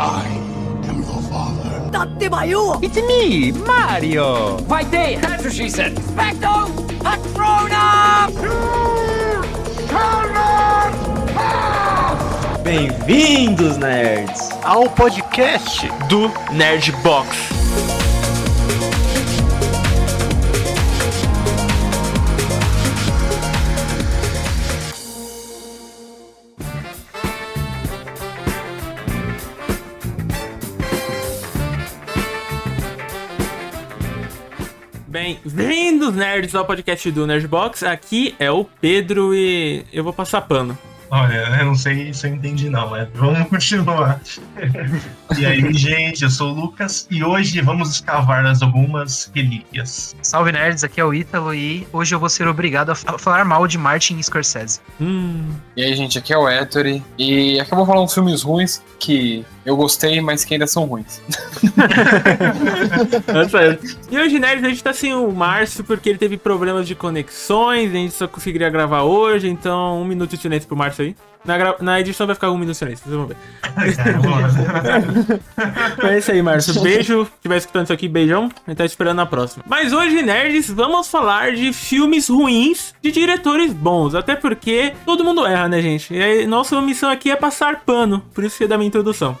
I am your father. Tatemayu! It's me, Mario! Vai ter! That's what she said! Specto! Patrona! Bem-vindos, nerds, ao podcast do Nerd Box. Bem-vindos, nerds, ao podcast do Nerdbox. Aqui é o Pedro e eu vou passar pano. Olha, eu não sei se eu entendi não, mas vamos continuar. e aí, gente, eu sou o Lucas e hoje vamos escavar nas algumas relíquias. Salve nerds, aqui é o Ítalo e hoje eu vou ser obrigado a fa- falar mal de Martin Scorsese. Hum, E aí, gente, aqui é o Ettore. E aqui eu vou falar uns filmes ruins que eu gostei, mas que ainda são ruins. E hoje, nerds, a gente tá sem o Márcio porque ele teve problemas de conexões, a gente só conseguiria gravar hoje, então um minuto de silêncio pro Márcio aí. Na, gra- na edição vai ficar um minuto de silêncio, vocês vão ver. É isso aí, Márcio. Beijo. Se estiver escutando isso aqui, beijão. A gente tá esperando na próxima. Mas hoje, nerds, vamos falar de filmes ruins de diretores bons. Até porque todo mundo erra, né, gente? E aí, nossa missão aqui é passar pano. Por isso que é da minha introdução.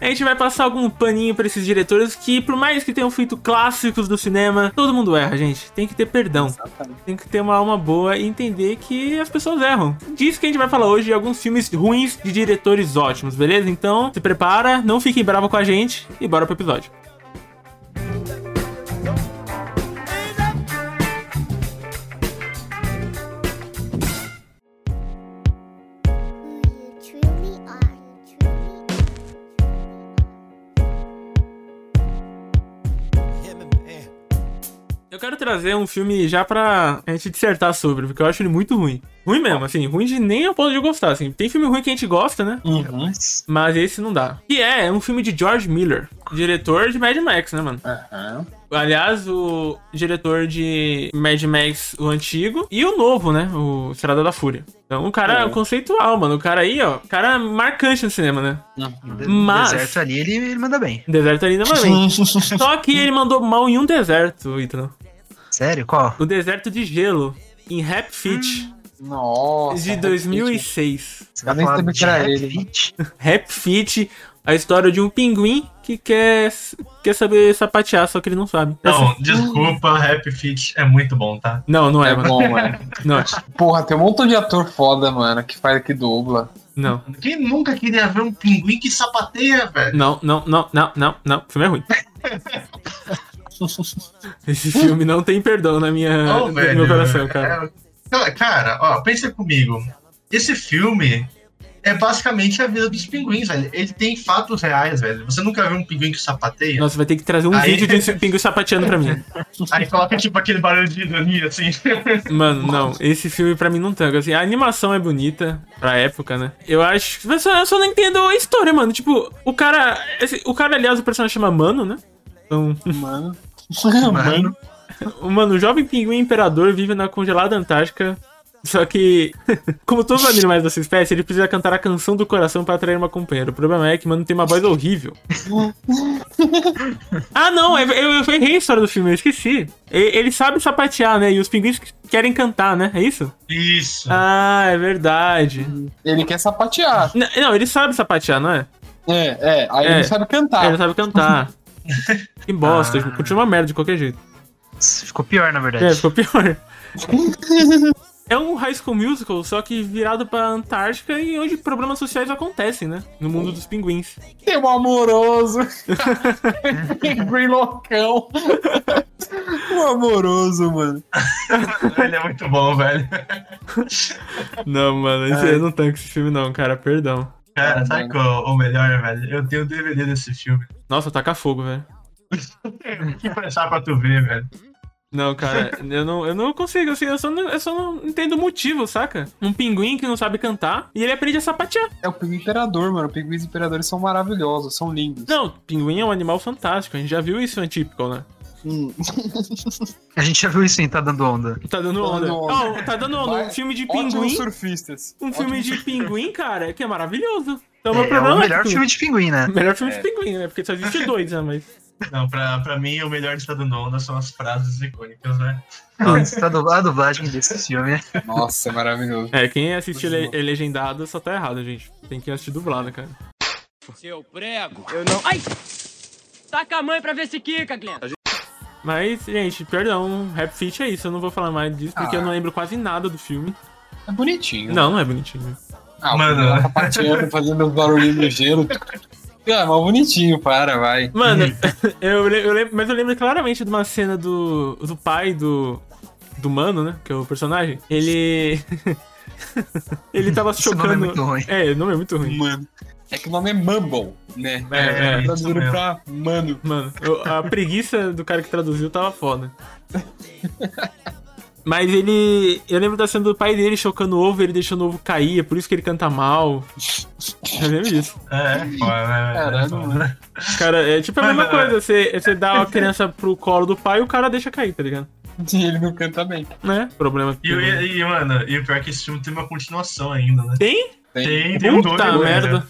A gente vai passar algum paninho pra esses diretores que, por mais que tenham feito clássicos do cinema, todo mundo erra, gente. Tem que ter perdão. Tem que ter uma alma boa e entender que as pessoas erram. Disso que a gente vai falar hoje de alguns filmes ruins de diretores ótimos, beleza? Então, se prepara, não fiquem bravo com a gente e bora pro episódio. Trazer um filme já pra gente dissertar sobre, porque eu acho ele muito ruim. Ruim mesmo, assim, ruim de nem a ponto de gostar, assim. Tem filme ruim que a gente gosta, né? Mas Mas esse não dá. Que é, é um filme de George Miller, diretor de Mad Max, né, mano? Aham. Aliás, o diretor de Mad Max, o antigo, e o novo, né? O Estrada da Fúria. Então, o cara é É. conceitual, mano. O cara aí, ó, cara marcante no cinema, né? de- Mas- deserto ali ele, ele manda bem. Deserto ali também. Só que ele mandou mal em um deserto, Ítalo. Sério? Qual? O deserto de gelo, em Rap Fit, Nossa. de 2006. Você Eu nem sabia que era Rap ele. Fit? Rap Fit, a história de um pinguim que quer, quer saber sapatear, só que ele não sabe. Não, desculpa, Happy Feet é muito bom, tá? Não, não é, É mano. bom, é. Não, é. Porra, tem um montão de ator foda, mano, que faz aqui dubla. não. Quem nunca queria ver um pinguim que sapateia, velho? Não, não, não, não, não, não. O filme é ruim. Esse filme não tem perdão na minha, Não, no velho. meu coração, cara. É- Cara, ó, pensa comigo. Esse filme é basicamente a vida dos pinguins, velho. Ele tem fatos reais, velho. Você nunca viu um pinguim que sapateia? Nossa, vai ter que trazer um Aí- vídeo de um pinguim sapateando pra mim. Aí coloca tipo aquele barulho de ironia, assim. Mano, não. Esse filme pra mim não tanca. Assim, a animação é bonita pra época, né? Eu acho. Eu só, eu só não entendo a história, mano. Tipo, o cara. esse- o cara, aliás, o personagem chama Mano, né? Então, Mano. Mano, o mano, o jovem pinguim imperador vive na congelada Antártica. Só que, como todos os animais dessa espécie, ele precisa cantar a canção do coração pra atrair uma companheira. O problema é que, mano, tem uma voz horrível. ah, não, eu, eu, eu errei a história do filme, eu esqueci. Ele sabe sapatear, né? E os pinguins querem cantar, né? É isso? Isso. Ah, é verdade. Ele quer sapatear. Não, ele sabe sapatear, não é? É, é. Aí É. ele sabe cantar. Ele sabe cantar. Que bosta, Ah. continua uma merda de qualquer jeito. ficou pior, na verdade. É, ficou pior. É um High School Musical, só que virado pra Antártica e onde problemas sociais acontecem, né? No mundo dos pinguins. Tem um amoroso. Pinguim loucão. um amoroso, mano. Ele é muito bom, velho. Não, mano, eu não tanco esse filme não, cara, perdão. Cara, Ah, sabe qual o melhor, velho? Eu tenho o DVD desse filme. Nossa, taca fogo, velho. que pensar pra tu ver, velho. Não, cara, eu não, eu não consigo, assim, eu só não, eu só não entendo o motivo, saca? Um pinguim que não sabe cantar e ele aprende a sapatear. É o pinguim imperador, mano. Pinguins imperadores são maravilhosos, são lindos. Não, pinguim é um animal fantástico, a gente já viu isso em Atypical, né? Hum. A gente já viu isso em Tá Dando Onda. Tá dando Tá onda. dando onda. Ó, tá dando onda. Vai. Um filme de pinguim. surfistas. Um filme Ótimos de pinguim, cara, que é maravilhoso. Então, meu É, problema o melhor é que- filme de pinguim, né? Melhor filme de pinguim, né? Porque só existe dois, né? Mas. Não, pra, pra mim, o melhor de todo onda são as frases icônicas, né? Nossa, a dub- a dublagem desse filme. Nossa, é maravilhoso. É, quem assistir le- legendado só tá errado, gente. Tem que assistir dublado, cara. Seu prego. Eu não. Ai! Taca a mãe pra ver se quica, Glenn. Mas, gente, perdão, Rap Fit é isso. Eu não vou falar mais disso porque Ah. eu não lembro quase nada do filme. É bonitinho. Não, não é bonitinho. Ah, Mano. Ela tá pateando, fazendo os barulhinhos no gelo. É, mas bonitinho, para, vai. Mano, eu, eu lembro, mas eu lembro claramente de uma cena do, do pai do, do mano, né? Que é o personagem. Ele. ele tava Esse nome chocando. é muito ruim. É, o nome é muito ruim. Mano. É que o nome é Mumble, né? É, é, Traduzindo mesmo. pra mano. Mano, eu- a preguiça do cara que traduziu tava foda. Mas ele. Eu lembro da cena do pai dele chocando o ovo, ele deixando o ovo cair, é por isso que ele canta mal. Eu lembro disso. É, foda, né? Caralho, É. Cara, é tipo a mesma Mano, é. coisa, você, você dá a criança pro colo do pai e o cara deixa cair, tá ligado? E ele não canta bem. Né? Problema. E, e, e, mano, e o pior é que esse filme tem uma continuação ainda, né? Tem? Tem, tem um dois, Puta né? merda.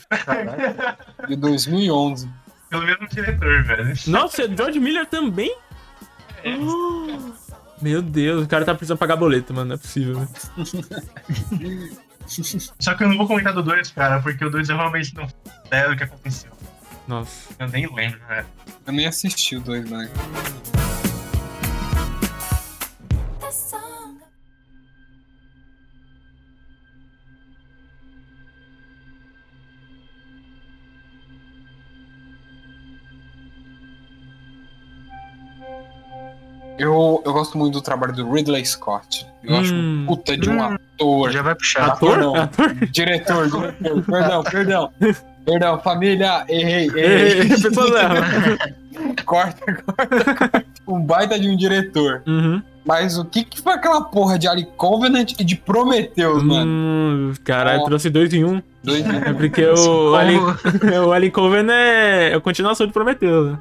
De 2011. Pelo mesmo diretor, velho. Nossa, George Miller também? Oh, meu Deus, o cara tá precisando pagar boleto, mano. Não é possível, né? Só que eu não vou comentar do 2, cara, porque o 2 eu realmente não sei o que aconteceu. Nossa. Eu nem lembro, velho. Eu nem assisti o dois, né? Eu, eu gosto muito do trabalho do Ridley Scott. Eu acho Hum. um puta de um ator. Já vai puxar. Ator? não. Ator? Diretor, diretor. Perdão, perdão. Perdão, família. Errei, Ei, errei. erram. corta, corta, corta. Um baita de um diretor. Uhum. Mas o que, que foi aquela porra de Alien Covenant e de Prometheus, mano? Hum, caralho, Ó. trouxe dois em um. Dois É porque o Alien, o Alien Coven é a continuação de Prometeu, né?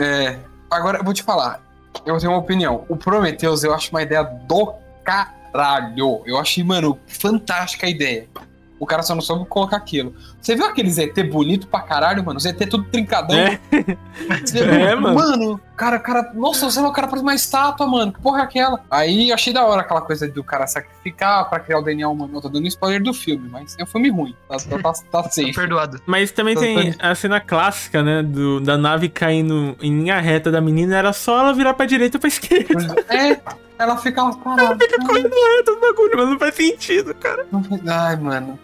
É. Agora eu vou te falar. Eu tenho uma opinião. O Prometheus eu acho uma ideia do caralho. Eu achei, mano, fantástica a ideia. O cara só não soube colocar aquilo. Você viu aqueles ET bonito pra caralho, mano? ET tudo trincadão. É. Você viu? É, mano. Mano, cara, cara. Nossa, sei lá, o cara parece uma estátua, mano. Que porra é aquela? Aí eu achei da hora aquela coisa do cara sacrificar pra criar o DNA humano. Eu tô dando spoiler do filme, mas é um filme ruim. Tá, tá, tá, tá safe. Perdoado. Mas também tem a cena clássica, né? Do, da nave caindo em linha reta da menina, era só ela virar pra direita ou pra esquerda. É, ela fica lá parada. Fica correndo reta do bagulho, mas não faz sentido, cara. Ai, mano.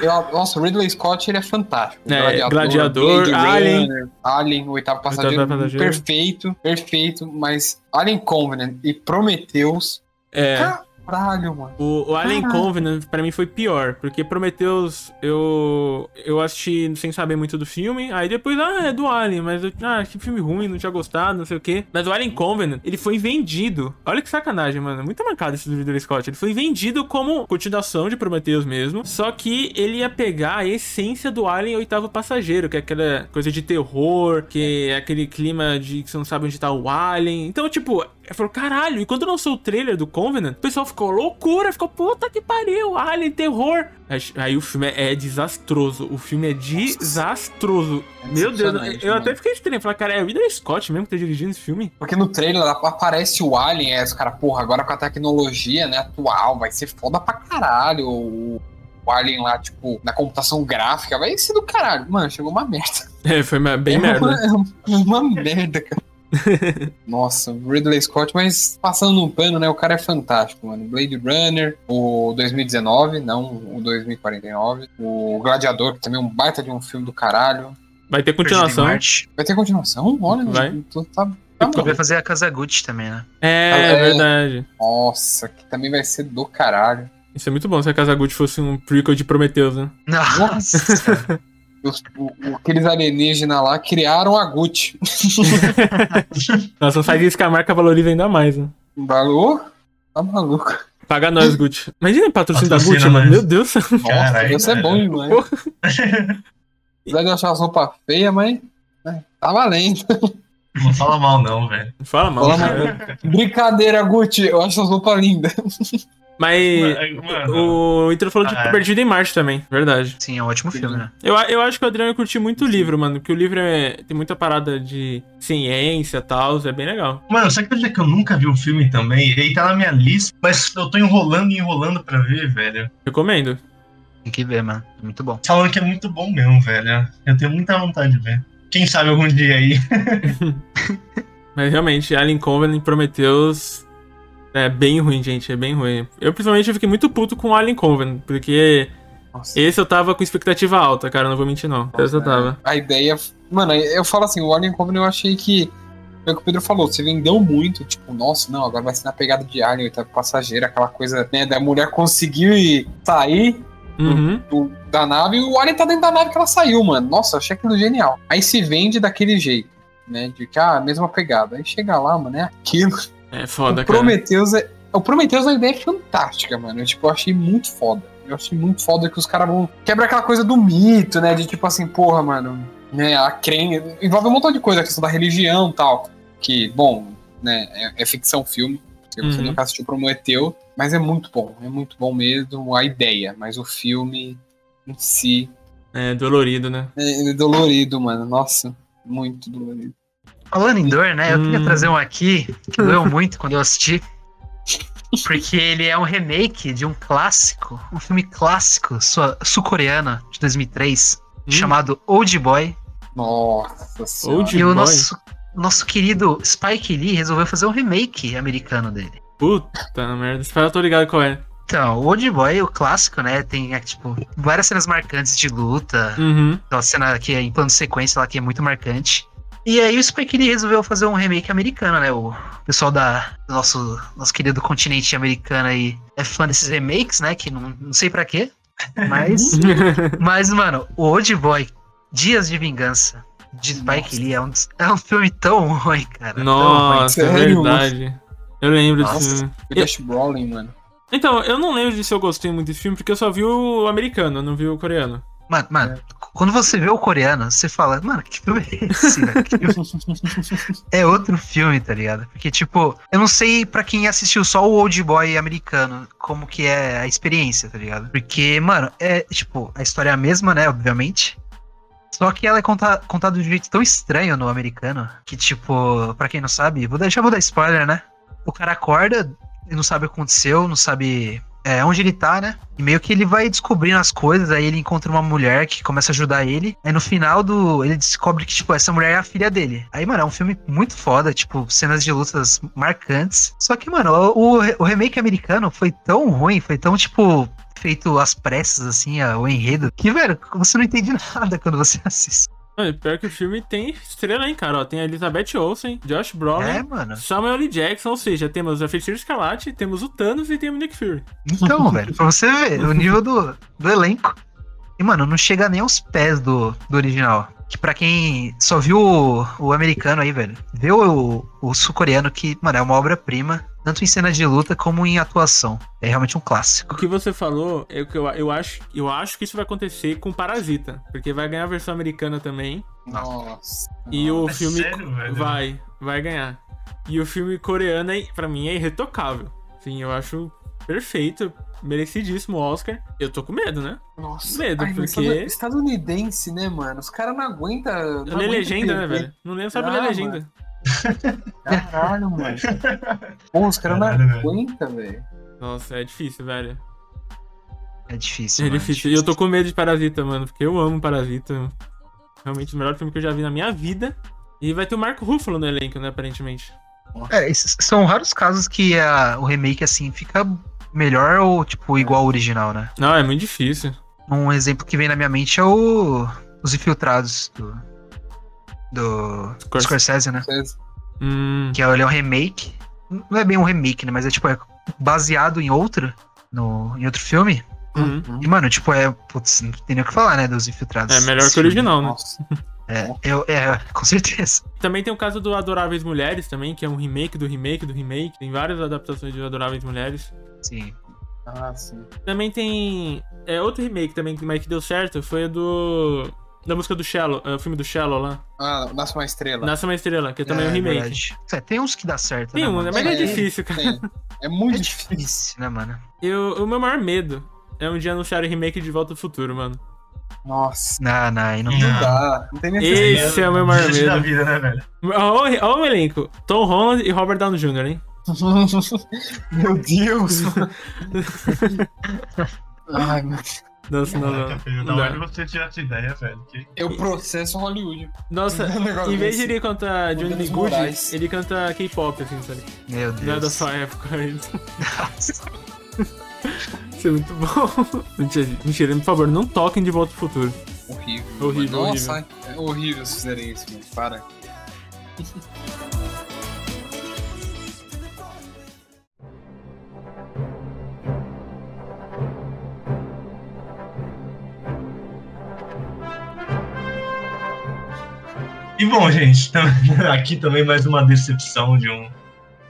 Eu, nossa, o Ridley Scott ele é fantástico. É, Gladiador, Blade Alien. Runner, Alien, o oitavo passageiro, Oitavo passageiro. perfeito, perfeito, mas Alien Covenant e Prometheus, É. caralho, mano. O, o Alien Caralho. Covenant pra mim foi pior, porque Prometheus eu eu assisti sem saber muito do filme, aí depois, ah, é do Alien, mas eu, ah, que filme ruim, não tinha gostado, não sei o quê. Mas o Alien Covenant, ele foi vendido. Olha que sacanagem, mano, é muita mancada esse do Ridley Scott. Ele foi vendido como continuação de Prometheus mesmo, só que ele ia pegar a essência do Alien Oitavo Passageiro, que é aquela coisa de terror, que é aquele clima de que você não sabe onde tá o Alien. Então, tipo, eu falei, caralho, e quando lançou o trailer do Covenant, o pessoal ficou loucura, ficou, puta que pariu, Alien, terror. Aí, aí o filme é, é desastroso, o filme é desastroso. É Meu Deus, eu até fiquei estranho, falei, cara, é o Ridley Scott mesmo que tá dirigindo esse filme? Porque no trailer aparece o Alien, aí os caras, porra, agora com a tecnologia, né, atual, vai ser foda pra caralho. O, o Alien lá, tipo, na computação gráfica, vai ser do caralho. Mano, chegou uma merda. É, foi ma- bem é merda. Uma, é uma merda, cara. Nossa, Ridley Scott, mas passando num pano, né? O cara é fantástico, mano. Blade Runner, o 2019, não o 2049. O Gladiador, que também é um baita de um filme do caralho. Vai ter continuação. Vai ter continuação? Olha, Vai. tu tá, tá bom. Vai fazer a Casa Gucci também, né? É, É. é verdade. Nossa, que também vai ser do caralho. Isso é muito bom se a Kazaguchi fosse um prequel de Prometheus, né? Nossa. Os- o- aqueles alienígenas lá criaram a Gucci. Nossa, não faz isso que a marca valoriza ainda mais, né? Valor? Tá maluco. Paga nós, Gucci. Imagina o patrocínio da Gucci, mano. Meu Deus. Nossa, Caralho, isso é bom demais. Apesar de eu achar as roupas feias, mas tá valendo. Não fala mal, não, velho. Fala mal. Fala cara. Brincadeira, Gucci, eu acho as roupas lindas. Mas Mano. o Ítalo falou de Ah, é. Perdido em Marte também, verdade. Sim, é um ótimo filme, né? Eu, eu acho que o Adriano curtiu muito o livro, mano, porque o livro é, tem muita parada de ciência e tal, é bem legal. Mano, você acredita que eu nunca vi o filme também? Ele tá na minha lista, mas eu tô enrolando e enrolando pra ver, velho. Recomendo. Tem que ver, mano. É muito bom. Falando que é muito bom mesmo, velho. Eu tenho muita vontade de ver. Quem sabe algum dia aí. Mas realmente, Alien Covenant Prometheus é bem ruim, gente, é bem ruim. Eu, principalmente, fiquei muito puto com Alien Covenant, porque Nossa. esse eu tava com expectativa alta, cara, não vou mentir não. Esse eu tava. A ideia. Mano, eu falo assim, o Alien Covenant eu achei que. É o que o Pedro falou, você vendeu muito, tipo, nossa, não, agora vai ser na pegada de Alien, oitavo passageiro, aquela coisa, né, da mulher conseguiu ir sair Uhum. do- da nave e o Alien tá dentro da nave que ela saiu, mano. Nossa, achei aquilo genial. Aí se vende daquele jeito, né, de que, ah, mesma pegada. Aí chega lá, mano, é aquilo. É foda, o cara. Prometheus é. O Prometheus a ideia é fantástica, mano. Eu, tipo, eu achei muito foda. Eu achei muito foda que os caras vão. Quebra aquela coisa do mito, né? De tipo assim, porra, mano. Né, a crença. Envolve um montão de coisa, a questão da religião e tal. Que, bom, né? É, é ficção filme. Se você Uhum. nunca assistiu Prometeu. Mas é muito bom. É muito bom mesmo a ideia. Mas o filme em si É dolorido, né? é, é dolorido, mano. Nossa, muito dolorido. Falando em dor, né? Eu queria Hum. trazer um aqui que doeu muito quando eu assisti. Porque ele é um remake de um clássico, um filme clássico sul-coreano de 2003, Hum. chamado Old Boy. Nossa senhora. Old e o Boy? nosso, nosso querido Spike Lee resolveu fazer um remake americano dele. Puta merda, eu tô ligado qual é. Então, o Old Boy, o clássico, né? Tem, é, tipo, várias cenas marcantes de luta. Uhum. Aquela cena que é em plano de sequência lá, que é muito marcante. E aí o Spike Lee resolveu fazer um remake americano, né? O pessoal da, do nosso, nosso querido continente americano aí é fã desses remakes, né? Que não, não sei pra quê. Mas, mas, mano, o Old Boy, Dias de Vingança, de Spike Lee, é um, é um filme tão ruim, cara. tão ruim. Nossa, é verdade. Eu lembro desse Nossa. filme. O Josh Brolin, mano. Então, eu não lembro de se eu gostei muito desse filme, porque eu só vi o americano, eu não vi o coreano. Mano, mano, quando você vê o coreano, você fala, mano, que filme é esse, filme- É outro filme, tá ligado? Porque, tipo, eu não sei pra quem assistiu só o Old Boy americano, como que é a experiência, tá ligado? Porque, mano, é, tipo, a história é a mesma, né, obviamente. Só que ela é conta- contada de um jeito tão estranho no americano, que, tipo, pra quem não sabe, vou já vou dar spoiler, né? O cara acorda, e não sabe o que aconteceu, não sabe é, onde ele tá, né? E meio que ele vai descobrindo as coisas, aí ele encontra uma mulher que começa a ajudar ele. Aí no final do. ele descobre que, tipo, essa mulher é a filha dele. Aí, mano, é um filme muito foda, tipo, cenas de lutas marcantes. Só que, mano, o, o remake americano foi tão ruim, foi tão, tipo, feito às pressas, assim, o enredo, que, velho, você não entende nada quando você assiste. Pior que o filme tem estrela, hein, cara. Ó, tem a Elizabeth Olsen, Josh Brolin, É, mano. Samuel L. Jackson, ou seja, temos a Feiticeira Escarlate, temos o Thanos e tem o Nick Fury. Então, velho, pra você ver o nível do, do elenco. E, mano, não chega nem aos pés do, do original. Que pra quem só viu o, o americano aí, velho, vê o, o sul-coreano que, mano, é uma obra-prima, tanto em cenas de luta como em atuação. É realmente um O clássico. que você falou é o que eu, eu acho. Eu acho que isso vai acontecer com Parasita. Porque vai ganhar a versão americana também. Nossa. E o É filme. sério, velho? vai, vai ganhar. E o filme coreano, é, pra mim, é irretocável. Sim, eu acho perfeito. Merecidíssimo Oscar. Eu tô com medo, né? Nossa. Medo, mas porque- estad- Estadunidense, né, mano? Os caras não aguentam. Eu Não lê aguenta legenda, né, perder. velho? Não lembro, sabe ler Ah, legenda. Caralho, mano. Pô, os caras não aguentam, velho. Nossa, é difícil, velho. É difícil. É mano, difícil. E eu tô com medo de Parasita, mano, porque eu amo Parasita. Realmente o melhor filme que eu já vi na minha vida. E vai ter o Marco Ruffalo no elenco, né, aparentemente. É, são raros casos que a- o remake, assim, fica melhor ou, tipo, igual ao original, né? Não, é muito difícil. Um exemplo que vem na minha mente é o Os Infiltrados do, do Scorsese. Scorsese, né? Vocês- Hum, Que é, ele é um remake. Não é bem um remake, né? Mas é tipo, é baseado em outro, no, em outro filme. uhum. E, mano, tipo, é. Putz, não tem nem o que falar, né? Dos Infiltrados. É melhor que o original, né? Nossa. É, eu, é, com certeza. Também tem o caso do Adoráveis Mulheres também, que é um remake do remake do remake. Tem várias adaptações de Adoráveis Mulheres. Sim. Ah, sim. Também tem. É outro remake também, mas que deu certo. Foi o do. Da música do Shallow, é, o filme do Shallow lá. Ah, Nasce uma Estrela. Nasce uma Estrela, que é também É, um remake. verdade. É, tem uns que dá certo, Tem né, um, mano? né? Mas é, É, difícil, cara. Tem. É muito É difícil. difícil, né, mano? Eu, o meu maior medo é um dia anunciarem remake de Volta ao Futuro, mano. Nossa. Não, não, aí não Não. dá. Não dá. Não tem necessidade. Esse é o meu maior Desiste da medo. vida, né, velho? Olha o- o elenco. Tom Holland e Robert Downey Jr., hein? Meu Deus. Ai, meu Nossa, não, não. filho, não Da dá. onde você tira essa ideia, velho? Que... Eu processo Hollywood. Nossa, em vez de ele cantar Johnny B. Good, ele canta K-pop, assim, sabe? Meu Não é da Deus. sua época. Isso é muito bom. Mentira, mentira, por favor, não toquem de Volta ao Futuro. Horrível. Horrível, Nossa, é horrível se fizerem isso, mano. Para. E bom, gente, aqui também mais uma decepção de um,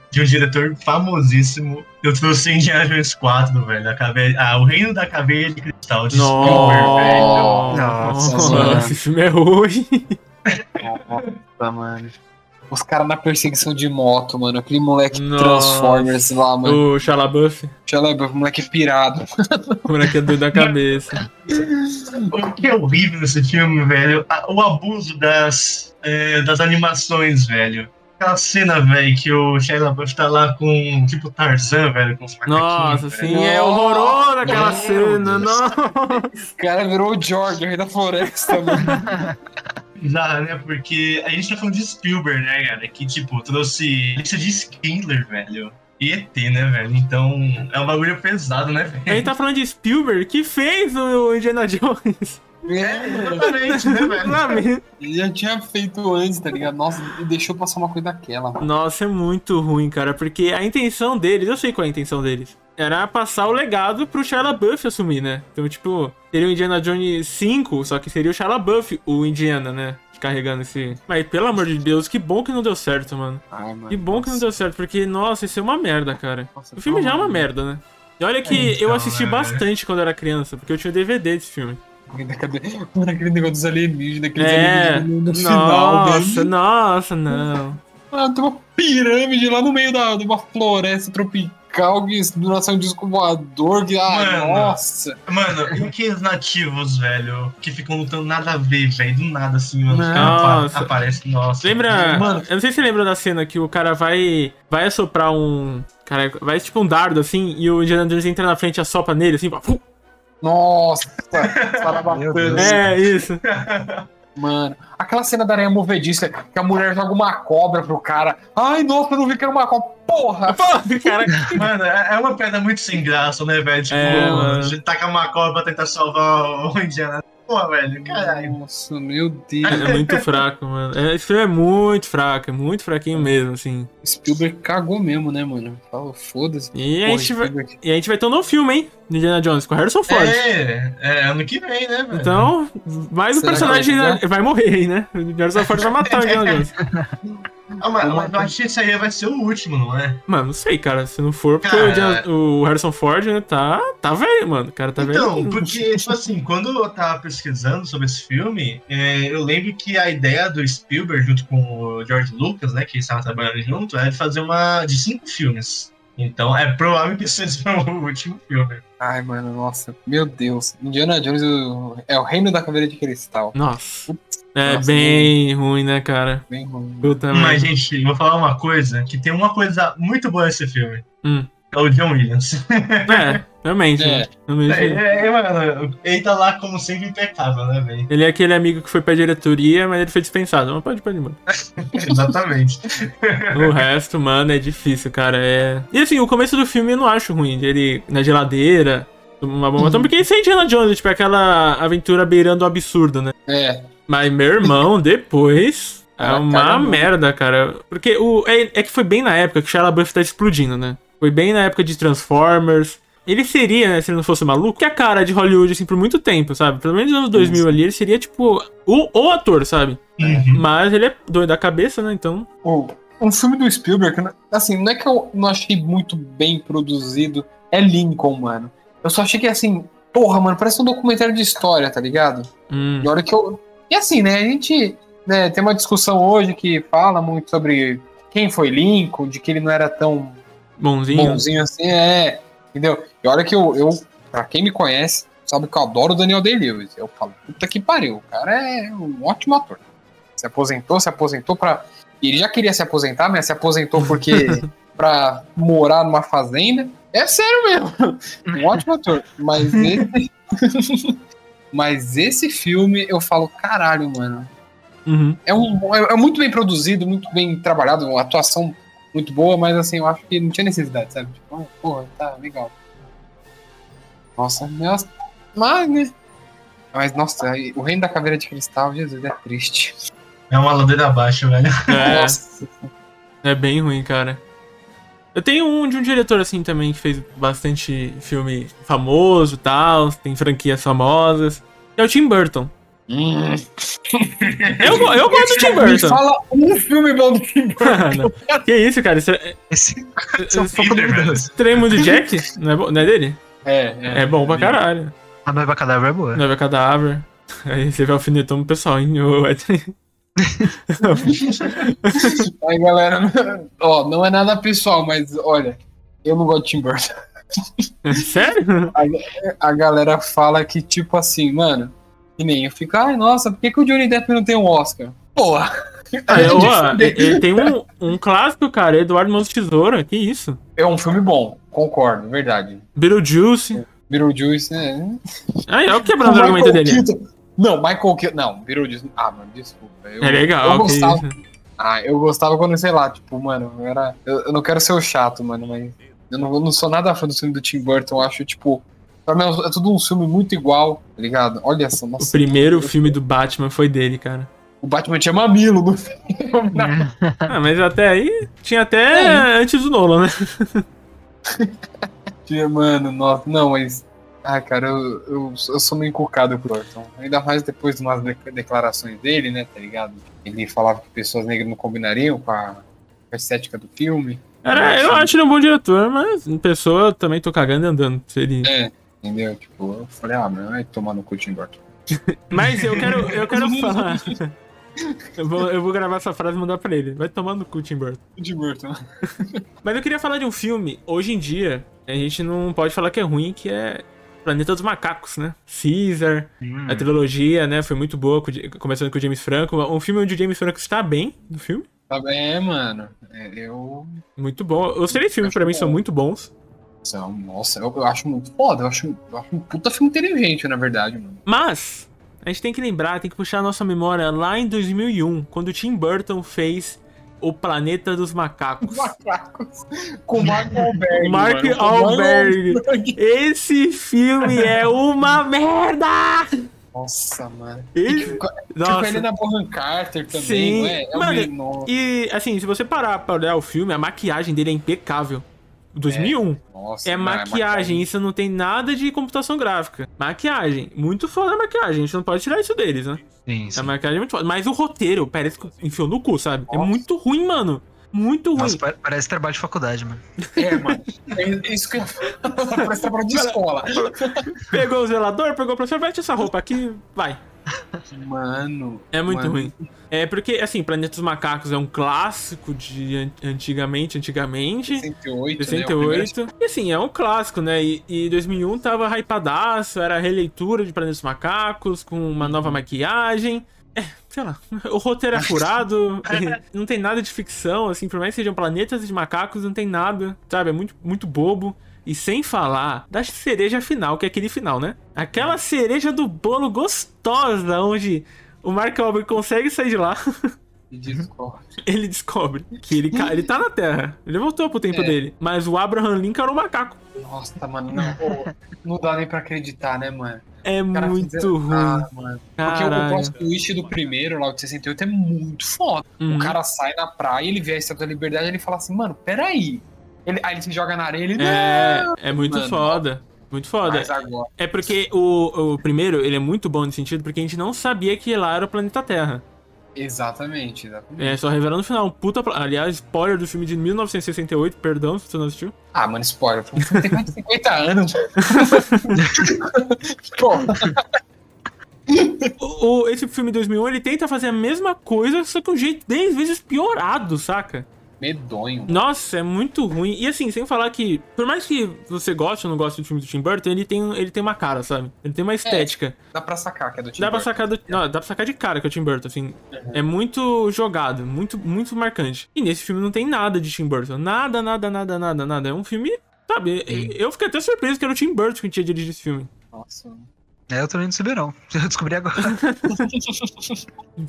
de um diretor famosíssimo. Eu trouxe Indiana Jones 4, velho. A caveira, ah, o Reino da Caveira de Cristal, de Spielberg, velho. Nossa, Nossa, mano. esse filme é ruim. Nossa, mano. Os caras na perseguição de moto, mano. Aquele moleque Nossa. Transformers lá, mano. O Shalabuff, o moleque pirado. o moleque é doido da cabeça. O que é horrível nesse filme, velho? O abuso das, é, das animações, velho. Aquela cena, velho, que o Shia LaBeouf tá lá com, tipo, Tarzan, velho, com os Nossa, sim, é horroroso aquela cena. Nossa. O cara virou o George, o rei da floresta, mano. Bizarro, né? Porque a gente tá falando de Spielberg, né, cara? Que, tipo, trouxe lista de Skindler, velho. E ET, né, velho? Então, é um bagulho pesado, né, A velho? gente tá falando de Spielberg, que fez o Indiana Jones. É, mano. Exatamente, né, velho? Ele já tinha feito antes, tá ligado? Nossa, e deixou passar uma coisa daquela, mano. Nossa, é muito ruim, cara, porque a intenção deles, eu sei qual é a intenção deles. Era passar o legado pro Shia LaBeouf assumir, né? Então, tipo, seria o Indiana Jones 5, só que seria o Shia LaBeouf, o Indiana, né? Carregando esse... Mas, pelo amor de Deus, que bom que não deu certo, mano. Ai, mano. Que bom que não deu certo, porque, nossa, isso é uma merda, cara. Nossa, O filme já é uma merda, né? E olha que É, então, eu assisti né? bastante quando era criança, porque eu tinha DVD desse filme. Mano, aquele negócio dos alienígenas, aqueles É, alienígenas no, final, nossa, nossa, não. Ah, tem uma pirâmide lá no meio da, de uma floresta tropical que duração um disco voador. Que, ah, Mano. nossa. Mano, e aqueles nativos, velho, que ficam lutando nada a ver, velho, do nada, assim, mano. Os Nossa. caras apa aparecem, nossa. Lembra? Mano. Eu não sei se você lembra da cena que o cara vai. Vai assoprar um. Cara, vai tipo um dardo assim, e o Indiana Jones entra na frente e assopra nele, assim, pá, Nossa. É, isso. Mano, aquela cena da aranha movediça que a mulher joga uma cobra pro cara. Ai, nossa, eu não vi que era uma cobra. Porra! Pô, cara. Mano, é é uma pedra muito sem graça, né, velho? Tipo, É, mano. a gente taca uma cobra pra tentar salvar o Indiana. Pô, velho, caralho. Nossa, meu Deus. É muito fraco, mano. É, esse filme é muito fraco, é muito fraquinho mesmo, assim. Spielberg cagou mesmo, né, mano? Fala, foda-se. E a, Porra, gente vai, e a gente vai ter um novo filme, hein? Indiana Jones, com Harrison Ford. É, é ano que vem, né, velho? Então, mais um Será personagem que vai vai morrer aí, né? O Harrison Ford vai matar o Indiana Jones. Ah, mas, mas eu acho que esse aí vai ser o último, não é? Mano, não sei, cara. Se não for, porque Cara. o, Harrison Ford, né, tá, tá velho, mano. O cara tá então, velho. porque, tipo assim, quando eu tava pesquisando sobre esse filme, é, eu lembro que a ideia do Spielberg, junto com o George Lucas, né, que eles estavam trabalhando junto, era de fazer uma de cinco filmes. Então é provável que seja o último filme. Ai, mano, nossa. Meu Deus. Indiana Jones é o reino da caveira de cristal. Nossa. É Nossa, bem ruim, né, cara? Bem ruim. Puta Mas, gente, vou falar uma coisa, que tem uma coisa muito boa nesse filme. Hum. É o John Williams. É, realmente. É. né? Realmente. É, é, mano, ele tá lá como sempre impecável, né, velho? Ele é aquele amigo que foi pra diretoria, mas ele foi dispensado. Mas pode, pode, mano. Exatamente. O resto, mano, é difícil, cara. É. E assim, o começo do filme eu não acho ruim. Ele na geladeira, uma bomba. Então, porque isso é Indiana Jones, tipo, aquela aventura beirando o absurdo, né? É. Mas meu irmão, depois. É uma muito. merda, cara. Porque o, é, é que foi bem na época que o Shia LaBeouf tá explodindo, né? Foi bem na época de Transformers. Ele seria, né, se ele não fosse maluco, que a cara de Hollywood, assim, por muito tempo, sabe? Pelo menos nos anos 2000 ali, ele seria, tipo, o, o ator, sabe? Uhum. Mas ele é doido da cabeça, né? Então. Um filme do Spielberg, né, assim, não é que eu não achei muito bem produzido. É Lincoln, mano. Eu só achei que, assim, porra, mano, parece um documentário de história, tá ligado? Hum. E hora que eu. E assim, né, a gente né, tem uma discussão hoje que fala muito sobre quem foi Lincoln, de que ele não era tão Bonzinho. bonzinho assim, é. Entendeu? E olha que eu, eu pra quem me conhece, sabe que eu adoro o Daniel Day-Lewis. Eu falo, puta que pariu, o cara é um ótimo ator. Se aposentou, se aposentou pra. Ele já queria se aposentar, mas se aposentou porque. pra morar numa fazenda. É sério mesmo. Um ótimo ator. Mas esse. mas esse filme eu falo, caralho, mano. Uhum. É, um, é, é muito bem produzido, muito bem trabalhado, uma atuação muito boa, mas assim, eu acho que não tinha necessidade, sabe? Tipo, ah, porra, tá legal. Nossa, nossa. Mas, né? Mas, nossa, o Reino da Caveira de Cristal, Jesus, é triste. É uma ladeira abaixo, velho. É, Nossa. é bem ruim, cara. Eu tenho um de um diretor assim também que fez bastante filme famoso e tal, tem franquias famosas. Que é o Tim Burton. Hum. Eu, eu gosto do Tim Me Burton. fala um filme bom do Tim Burton. Não. que isso, cara? Isso é, Esse é, é um pouco duvidoso. Tremo de Jack? Não é, bo- não é dele? É, É bom pra caralho. A noiva cadáver é boa. Noiva cadáver. Aí você vê alfinetão pro pessoal, hein? Aí, galera, ó, não é nada pessoal, mas olha, eu não gosto de Tim Burton. Sério? A galera fala que, tipo assim, mano, que nem eu fico, ai, nossa, por que, que o Johnny Depp não tem um Oscar? Porra! Ah, É eu- de ó, fuder. ele tem um, um clássico, cara, Eduardo Mãos Tesoura. Que isso? É um filme bom, concordo, verdade. Beetlejuice. Beetlejuice, né? Aí, olha o quebrando o argumento dele. Keaton- Não, Michael Keaton. Não, Beetlejuice. Ah, mano, desculpa. Eu, É legal, Eu gostava, ah, eu gostava quando, sei lá, tipo, mano, eu era. Eu, eu não quero ser o chato, mano, mas. Eu não, eu não sou nada fã do filme do Tim Burton. Eu acho, tipo. Pra mim é tudo um filme muito igual, tá ligado? Olha só, O nossa. primeiro filme do Batman foi dele, cara. O Batman tinha mamilo no filme. Ah, mas até aí tinha até antes do Nolan, né? Tinha, Mano, nossa, não, mas. Ah, cara, eu, eu, eu sou meio encucado com o Burton. Ainda mais depois de umas de- declarações dele, né, tá ligado? Ele falava que pessoas negras não combinariam com a, com a estética do filme. Cara, eu acho ele um bom diretor, mas em pessoa também tô cagando e andando. Se ele... É, entendeu? Tipo, eu falei, ah, mano, vai tomar no cu Tim Burton. Mas eu quero, eu quero falar. Eu vou, eu vou gravar essa frase e mandar pra ele. Vai tomando no cu, Tim Burton. Tim Burton. Mas eu queria falar de um filme, hoje em dia, a gente não pode falar que é ruim, que é Planeta dos Macacos, né? Caesar, Hum. a trilogia, né? Foi muito boa, começando com o James Franco. Um filme onde o James Franco está bem no filme. Tá bem, é, mano. É, eu. Muito bom. Os três filmes pra mim são muito bons. São, nossa, eu, eu acho muito foda. Eu acho, eu acho um puta filme inteligente, na verdade, mano. Mas, a gente tem que lembrar, tem que puxar a nossa memória lá em 2001, quando o Tim Burton fez O Planeta dos Macacos. Macacos. Com o Mark Wahlberg. Mark mano. Wahlberg. Esse filme é uma merda! Nossa, mano. Esse- Fica Nossa. ele na Bonham Carter também, Sim. não é? É Mano. E, assim, se você parar pra olhar o filme, a maquiagem dele é impecável. 2001. Nossa, É não, maquiagem, isso não tem nada de computação gráfica. Maquiagem. Muito foda a maquiagem, a gente não pode tirar isso deles, né? Sim, sim. A maquiagem é muito foda. Mas o roteiro parece que enfiou no cu, sabe? É Nossa. muito ruim, mano. Muito ruim. Nossa, pa- parece trabalho de faculdade, mano. É, mano. É isso que eu. Parece trabalho de escola. Pegou o zelador, pegou o professor, veste essa roupa aqui, vai. Mano. É muito mano. ruim. É porque, assim, Planeta dos Macacos é um clássico de an- antigamente, antigamente. 68, né? O 68. E assim, é um clássico, né? E, e 2001 tava hypadaço, era a releitura de Planeta dos Macacos, com uma nova maquiagem. É, sei lá, o roteiro é furado, não tem nada de ficção, assim, por mais que sejam planetas de macacos, não tem nada, sabe? É muito, muito bobo. E sem falar da cereja final, que é aquele final, né? Aquela cereja do bolo gostosa, onde o Mark Wahlberg consegue sair de lá. Discord. ele descobre que ele, ele tá na Terra. Ele voltou pro tempo É. dele. Mas o Abraham Lincoln era um macaco. Nossa, mano, não, não dá nem pra acreditar, né, mano? É muito fizeram- ruim. Ah, mano. Porque o Caralho. plot twist do primeiro, lá o de 68, é muito foda. Uhum. O cara sai na praia, ele vê a Estátua da Liberdade e ele fala assim, mano, peraí. Ele, aí ele se joga na areia e ele, É, não, é muito mano. foda. Muito foda. mas agora. É porque o, o primeiro, ele é muito bom nesse sentido, porque a gente não sabia que lá era o planeta Terra. Exatamente, exatamente. É, só revelando no final. Puta. Aliás, spoiler do filme de 1968, perdão se você não assistiu. Ah, mano, spoiler. O filme tem mais de 50 anos. O, o- esse filme 2001, ele tenta fazer a mesma coisa, só que um jeito 10 vezes piorado, saca? Medonho. Nossa, é muito ruim. E assim, sem falar que, por mais que você goste ou não goste do filme do Tim Burton, ele tem, ele tem uma cara, sabe? Ele tem uma estética. Dá pra sacar que é do Tim Dá pra Burton. sacar do, não, dá pra sacar de cara que é o Tim Burton, assim. É muito jogado, muito, muito marcante. E nesse filme não tem nada de Tim Burton. Nada, nada, nada, nada, nada. É um filme, sabe? Eu fiquei até surpreso que era o Tim Burton que tinha dirigido esse filme. Nossa. É, eu também não sabia não. Eu descobri agora.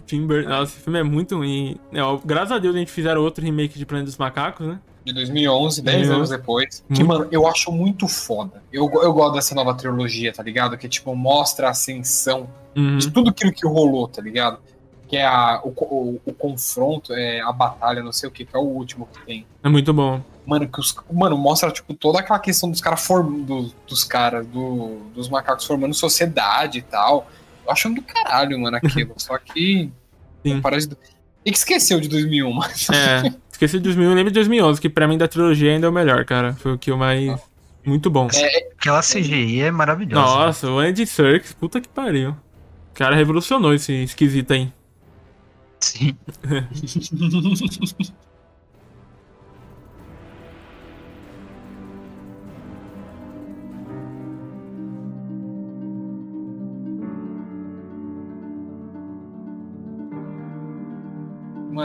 Tim Burton. Nossa, esse filme é muito ruim. É, ó, graças a Deus a gente fizeram outro remake de Planeta dos Macacos, né? De 2011, 10 Uhum. anos depois. Que, Muito. mano, eu acho muito foda. Eu, eu gosto dessa nova trilogia, tá ligado? Que, tipo, mostra a ascensão Uhum. de tudo aquilo que rolou, tá ligado? Que é a, o, o, o confronto, é a batalha, não sei o que, que é o último que tem. É muito bom. Mano, que os, mano, mostra, tipo, toda aquela questão dos caras formando, dos caras, do, dos macacos formando sociedade e tal. Eu acho do caralho, mano, aquilo. Só que. Sim. Parece. E que esqueceu de 2001, mas. É, esqueci de 2001, lembro de 2011, que pra mim da trilogia ainda é o melhor, cara. Foi o que eu mais... Muito bom. Aquela CGI é maravilhosa. Nossa, o Andy Serkis, puta que pariu. O cara revolucionou esse esquisito aí. Sim.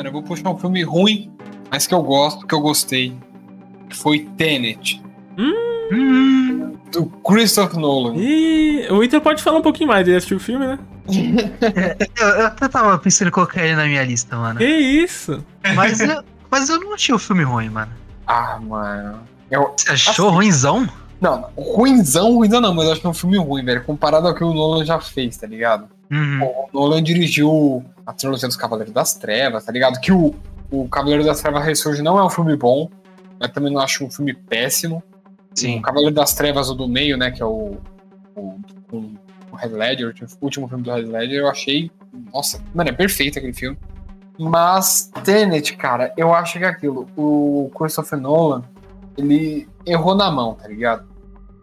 Mano, eu vou puxar um filme ruim, mas que eu gosto, que eu gostei. Que foi Tenet. Hum, Do Christopher Nolan. E o Ítalo pode falar um pouquinho mais, ele assistiu o filme, né? eu, eu até tava pensando em colocar ele na minha lista, mano. Que isso? Mas eu, mas eu não achei o filme ruim, mano. Ah, mano. Eu, Você achou Assim. ruimzão? não, ruimzão, ruimzão não, mas eu acho que é um filme ruim, velho. Comparado ao que o Nolan já fez, tá ligado? Uhum. O Nolan dirigiu a trilogia dos Cavaleiros das Trevas, tá ligado? Que o, o Cavaleiro das Trevas Ressurge não é um filme bom, mas também não acho um filme péssimo. Sim. O Cavaleiro das Trevas, o do meio, né, que é o, o, com o Red Ledger, o último- o último filme do Red Ledger, eu achei, nossa, mano, é perfeito aquele filme. Mas Tenet, cara, eu acho que é aquilo, o Christopher Nolan, ele errou na mão, tá ligado?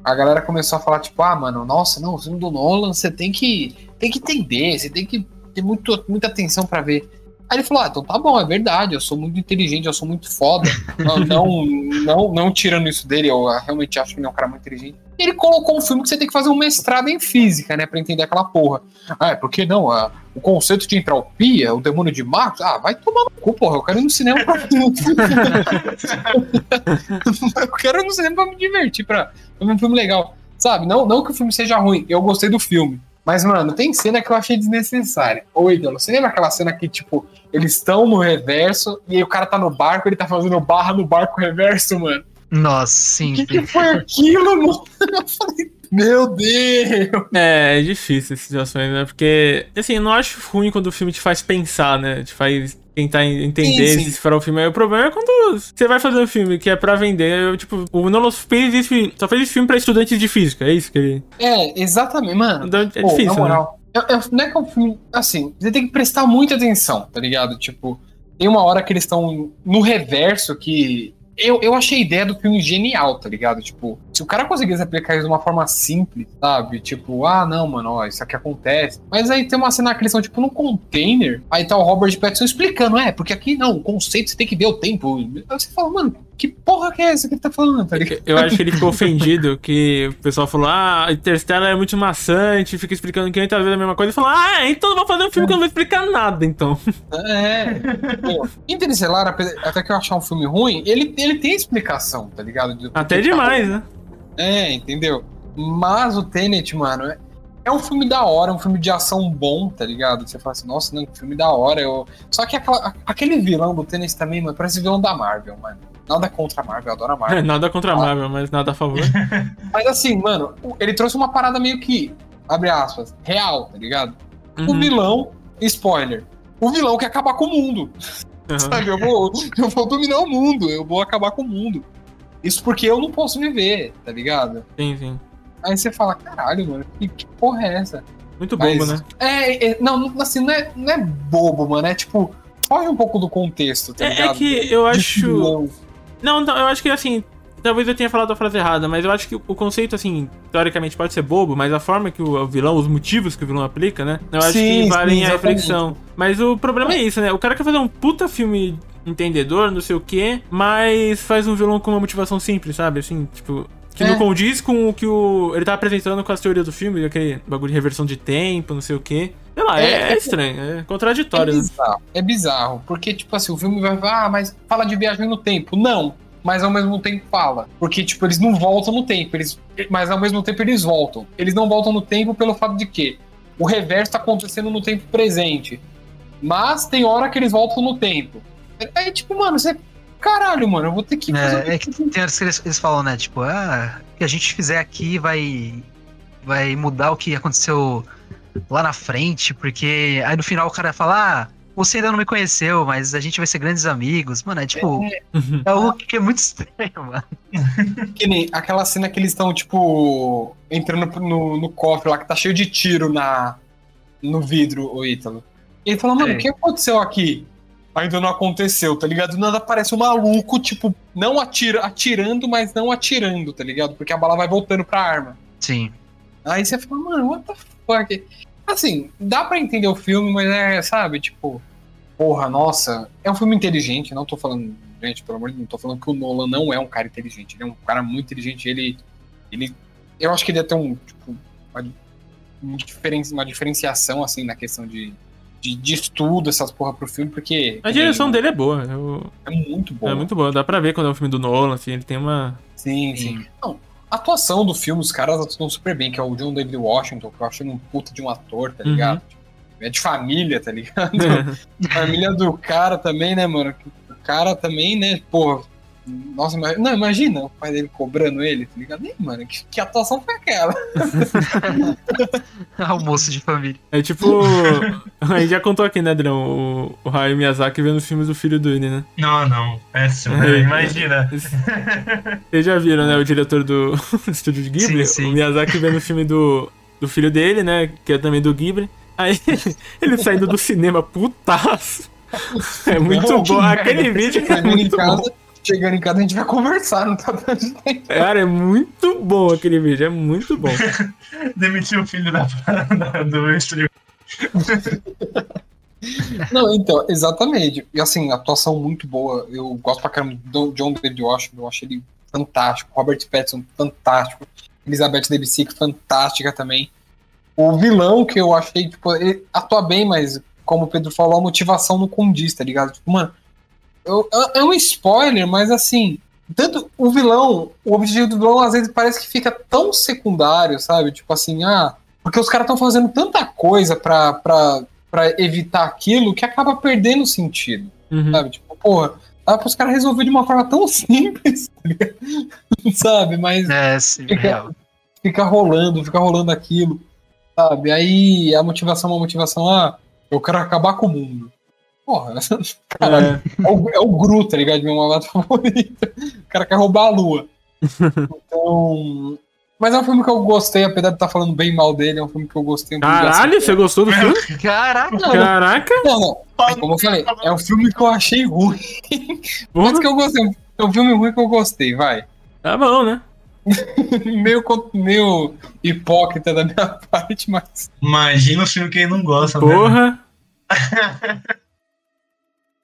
A galera começou a falar, tipo, ah, mano, nossa, não, o filme do Nolan, você tem que, tem que entender, você tem que ter muito, muita atenção pra ver. Aí ele falou, ah, então tá bom, é verdade, eu sou muito inteligente, eu sou muito foda. não, não, não, não tirando isso dele, eu realmente acho que ele é um cara muito inteligente. Ele colocou um filme que você tem que fazer um mestrado em física, né, pra entender aquela porra. Ah, é porque não? Ah, o conceito de entropia, o demônio de Marx, ah, vai tomar no cu, porra, eu quero ir no cinema pra... eu quero ir no cinema pra me divertir, pra, pra ver um filme legal. Sabe, não, não que o filme seja ruim, eu gostei do filme. Mas, mano, tem cena que eu achei desnecessária. Ô, Idolo, você lembra aquela cena que, tipo, eles estão no reverso e aí o cara tá no barco, ele tá fazendo barra no barco reverso, mano? Nossa, sim. O que, que foi aquilo, mano? Eu falei, meu Deus! É, é difícil essas situações, né? Porque, assim, eu não acho ruim quando o filme te faz pensar, né? Te faz tentar en- entender, Sim, sim. decifrar o filme. Aí o problema é quando você vai fazer um filme que é pra vender. eu, tipo, o Nolan fez esse, só fez esse filme pra estudantes de física, é isso que ele. É, exatamente, mano. Então, é Pô, difícil, na né? moral, é- é- não é que é um filme. Assim, você tem que prestar muita atenção, tá ligado? Tipo, tem uma hora que eles estão no reverso que. Eu, eu achei a ideia do filme genial, tá ligado? Tipo, se o cara conseguisse aplicar isso de uma forma simples, sabe? Tipo, ah, não, mano, ó, isso aqui acontece. Mas aí tem uma cena que eles estão, tipo, num container, aí tá o Robert Pattinson explicando, é, porque aqui, não, o conceito você tem que ver o tempo. Aí você fala, mano, que porra que é essa que ele tá falando, tá ligado? Eu acho que ele ficou ofendido, que o pessoal falou, ah, Interstellar é muito maçante, fica explicando 500 vezes a mesma coisa, e falou, ah, então eu vou fazer um filme que eu não vou explicar nada, então. É. Pô, Interestelar, apesar- até que eu achar um filme ruim, ele, ele tem explicação, tá ligado? Do Até tá demais, ruim. né? É, entendeu? Mas o Tenet, mano, é, é um filme da hora, um filme de ação bom, tá ligado? Você fala assim, nossa, não, que filme da hora. Eu... Só que aquela- aquele vilão do Tenet também, mano, parece vilão da Marvel, mano. Nada contra a Marvel, eu adoro a Marvel. Nada contra a Marvel, mas nada a favor. Mas assim, mano, o- ele trouxe uma parada meio que, abre aspas, real, tá ligado? O Uhum, vilão, spoiler, o vilão quer acabar com o mundo. uhum. Sabe, eu vou, eu vou dominar o mundo, eu vou acabar com o mundo. Isso porque eu não posso viver, tá ligado? Sim, sim. Aí você fala, caralho, mano, que, que porra é essa? Muito Mas- bobo, né? É, é, não, assim, não é, não é bobo, mano, é tipo, foge um pouco do contexto, tá É, é ligado? que eu acho. Não, não, eu acho que assim. Talvez eu tenha falado a frase errada, mas eu acho que o conceito, assim, teoricamente pode ser bobo, mas a forma que o vilão, os motivos que o vilão aplica, né? Eu acho Sim, que valem sim, a reflexão. Mas o problema é isso, né? O cara quer fazer um puta filme entendedor, não sei o quê, mas faz um vilão com uma motivação simples, sabe? Assim, tipo. Que É. não condiz com o que o, ele tá apresentando com as teorias do filme, aquele bagulho de reversão de tempo, não sei o quê. Sei lá, é, É, é é- estranho, é É contraditório, né? bizarro, é bizarro, porque, tipo assim, o filme vai falar, ah, mas fala de viagem no tempo. Não, mas ao mesmo tempo fala. Porque, tipo, eles não voltam no tempo, eles, mas ao mesmo tempo eles voltam. Eles não voltam no tempo pelo fato de que o reverso tá acontecendo no tempo presente. Mas tem hora que eles voltam no tempo. É, é tipo, mano, você. Caralho, mano, eu vou ter que fazer. É, é que tem horas que eles, eles falam, né? Tipo, ah, o que a gente fizer aqui vai, vai mudar o que aconteceu lá na frente, porque aí no final o cara fala, ah, você ainda não me conheceu, mas a gente vai ser grandes amigos. Mano, é tipo, é algo que é muito estranho, mano. Que nem aquela cena que eles estão, tipo, entrando no, no cofre lá, que tá cheio de tiro na, no vidro, o Ítalo. E ele fala, mano, É. o que aconteceu aqui? Ainda não aconteceu, tá ligado? Do nada aparece um maluco, tipo, não atira, atirando, mas não atirando, tá ligado? Porque a bala vai voltando pra arma. Sim. Aí você fala, mano, what the fuck? Assim, dá pra entender o filme, mas é, sabe, tipo, porra, nossa, é um filme inteligente, não tô falando, gente, pelo amor de Deus, não tô falando que o Nolan não é um cara inteligente, ele é um cara muito inteligente, ele, ele, eu acho que ele ia ter um, tipo, uma, um uma diferenciação, assim, na questão de, de, de estudo, essas porra pro filme, porque... A direção dele é boa, eu- é muito boa. é muito boa, dá pra ver quando é um filme do Nolan, assim, ele tem uma. Sim, sim. Não, a atuação do filme, os caras atuam super bem, que é o John David Washington, que eu acho ele um puta de um ator, tá Uhum. ligado? É de família, tá ligado? família do cara também, né, mano? O cara também, né, porra. Nossa, mas, não, imagina o pai dele cobrando ele, tá ligado? Ih, mano, que, que atuação foi aquela? Almoço de família. É tipo. Aí já contou aqui, né, Drão? O, o Hayao Miyazaki vendo os filmes do filho do Ine, né? Não, não. Péssimo, É. né? Imagina. Vocês já viram, né? O diretor do estúdio de Ghibli? Sim, sim. O Miyazaki vendo o filme do, do filho dele, né? Que é também do Ghibli. Aí ele saindo do cinema, putaço. É muito Não, bom. Aquele vídeo é muito bom. casa, chegando em casa a gente vai conversar, não tá dando tempo. Cara, é muito bom aquele vídeo, é muito bom. Demitiu o filho da, da- do estúdio. Não, então, exatamente. E assim, atuação muito boa. Eu gosto pra caramba do John David Washington, eu acho ele fantástico. Robert Pattinson, fantástico. Elizabeth Debicki, fantástica também. O vilão que eu achei, tipo, ele atua bem, mas como o Pedro falou, a motivação não condiz, tá ligado? Tipo, mano, eu- é um spoiler, mas assim, tanto o vilão, o objetivo do vilão às vezes parece que fica tão secundário, sabe? Tipo assim, ah, porque os caras estão fazendo tanta coisa pra, pra, pra evitar aquilo que acaba perdendo o sentido, Uhum. sabe? Tipo, porra, dá pros caras resolver de uma forma tão simples, tá sabe? Mas É, sim, Fica- real. fica rolando, fica rolando aquilo, sabe? Aí a motivação é uma motivação, ah, eu quero acabar com o mundo. Porra, caralho, é, o, é o Gru, tá ligado? Meu malvado favorito. O cara quer roubar a lua. Então. Mas é um filme que eu gostei, apesar de estar falando bem mal dele, é um filme que eu gostei. um Caralho, você gostou do filme? Caraca! Não, Caraca! não, não. É como eu falei, é um filme que eu achei ruim. Porra. Mas que eu gostei. É um filme ruim que eu gostei, vai. Tá bom, né? meio, meio hipócrita da minha parte, mas. Imagina o filme que ele não gosta, né? Porra!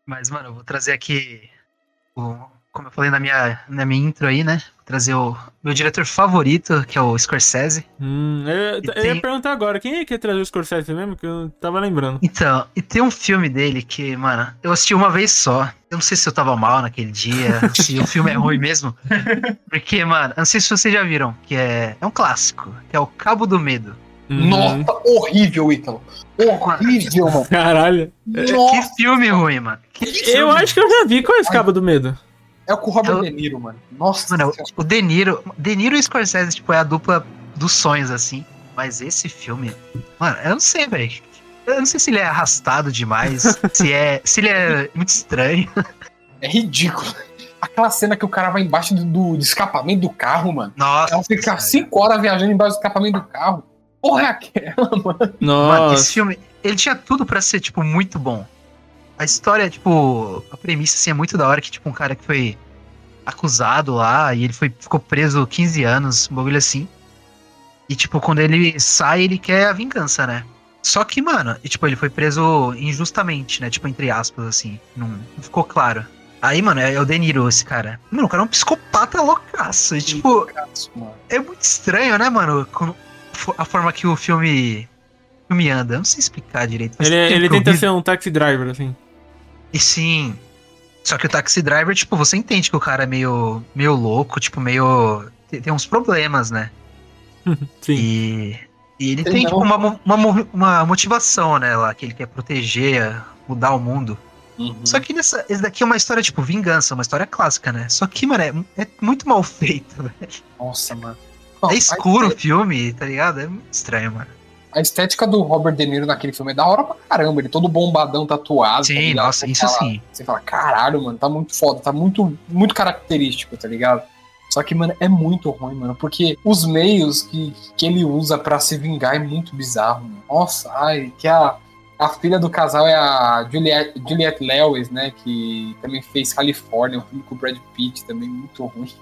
Mas, mano, eu vou trazer aqui, o, como eu falei na minha, na minha intro aí, né? Vou trazer o meu diretor favorito, que é o Scorsese. Hum, eu, eu ia tem- perguntar agora, quem é que ia trazer o Scorsese mesmo? Que eu tava lembrando. Então, e tem um filme dele que, mano, eu assisti uma vez só. Eu não sei se eu tava mal naquele dia, se o filme é ruim mesmo. Porque, mano, eu não sei se vocês já viram, que é, é um clássico, que é o Cabo do Medo. Uhum. Nossa, horrível, Ítalo. Horrível, mano. Caralho. Que Nossa, filme ruim, mano. Que Eu acho que eu já vi. Qual é esse Cabo do Medo? é com o Robert Eu- De Niro, mano. Nossa, Mano, o De Niro, De Niro e Scorsese, tipo, é a dupla dos sonhos, assim. Mas esse filme, mano, eu não sei, velho. Eu não sei se ele é arrastado demais, se é, se ele é muito estranho. é ridículo. Aquela cena que o cara vai embaixo do, do- escapamento do carro, mano. Nossa, Ela fica. 5 horas viajando embaixo do escapamento do carro. Porra, é aquela, mano. Mano, esse Nossa. filme, ele tinha tudo pra ser, tipo, muito bom. A história, tipo, a premissa, assim, é muito da hora, que, tipo, um cara que foi acusado lá e ele foi, ficou preso 15 anos, um bagulho assim. E, tipo, quando ele sai, ele quer a vingança, né? Só que, mano, e, tipo, ele foi preso injustamente, né? Tipo, entre aspas, assim. Não, não ficou claro. Aí, mano, é o De Niro, esse cara. Mano, o cara é um psicopata loucaço. E, tipo, Mano. é muito estranho, né, mano? Como- A forma que o filme, o filme anda. Eu não sei explicar direito. Ele, tempo ele tenta vi. ser um taxi driver, assim. E sim. Só que o taxi driver, tipo, você entende que o cara é meio, meio louco, tipo, meio. Tem, tem uns problemas, né? Sim. E, e ele Ele tem, não- tipo, uma, mo- uma, mo- uma motivação, né, lá, que ele quer proteger, mudar o mundo. Uhum. Só que nessa, esse daqui é uma história, tipo, vingança, uma história clássica, né? Só que, mano, é, é muito mal feito, velho. Nossa, mano. É escuro o filme, tá ligado? É muito estranho, mano. a estética do Robert De Niro naquele filme é da hora pra caramba. Ele todo bombadão, tatuado. tá Sim, ligado? nossa, Você isso fala- sim. Você fala, caralho, mano, tá muito foda, tá muito, muito característico, tá ligado? Só que, mano, é muito ruim, mano, porque os meios que, que ele usa pra se vingar é muito bizarro, mano. Nossa, ai, que a, a filha do casal é a Juliette, Juliette Lewis, né, que também fez Califórnia, um filme com o Brad Pitt, também muito ruim.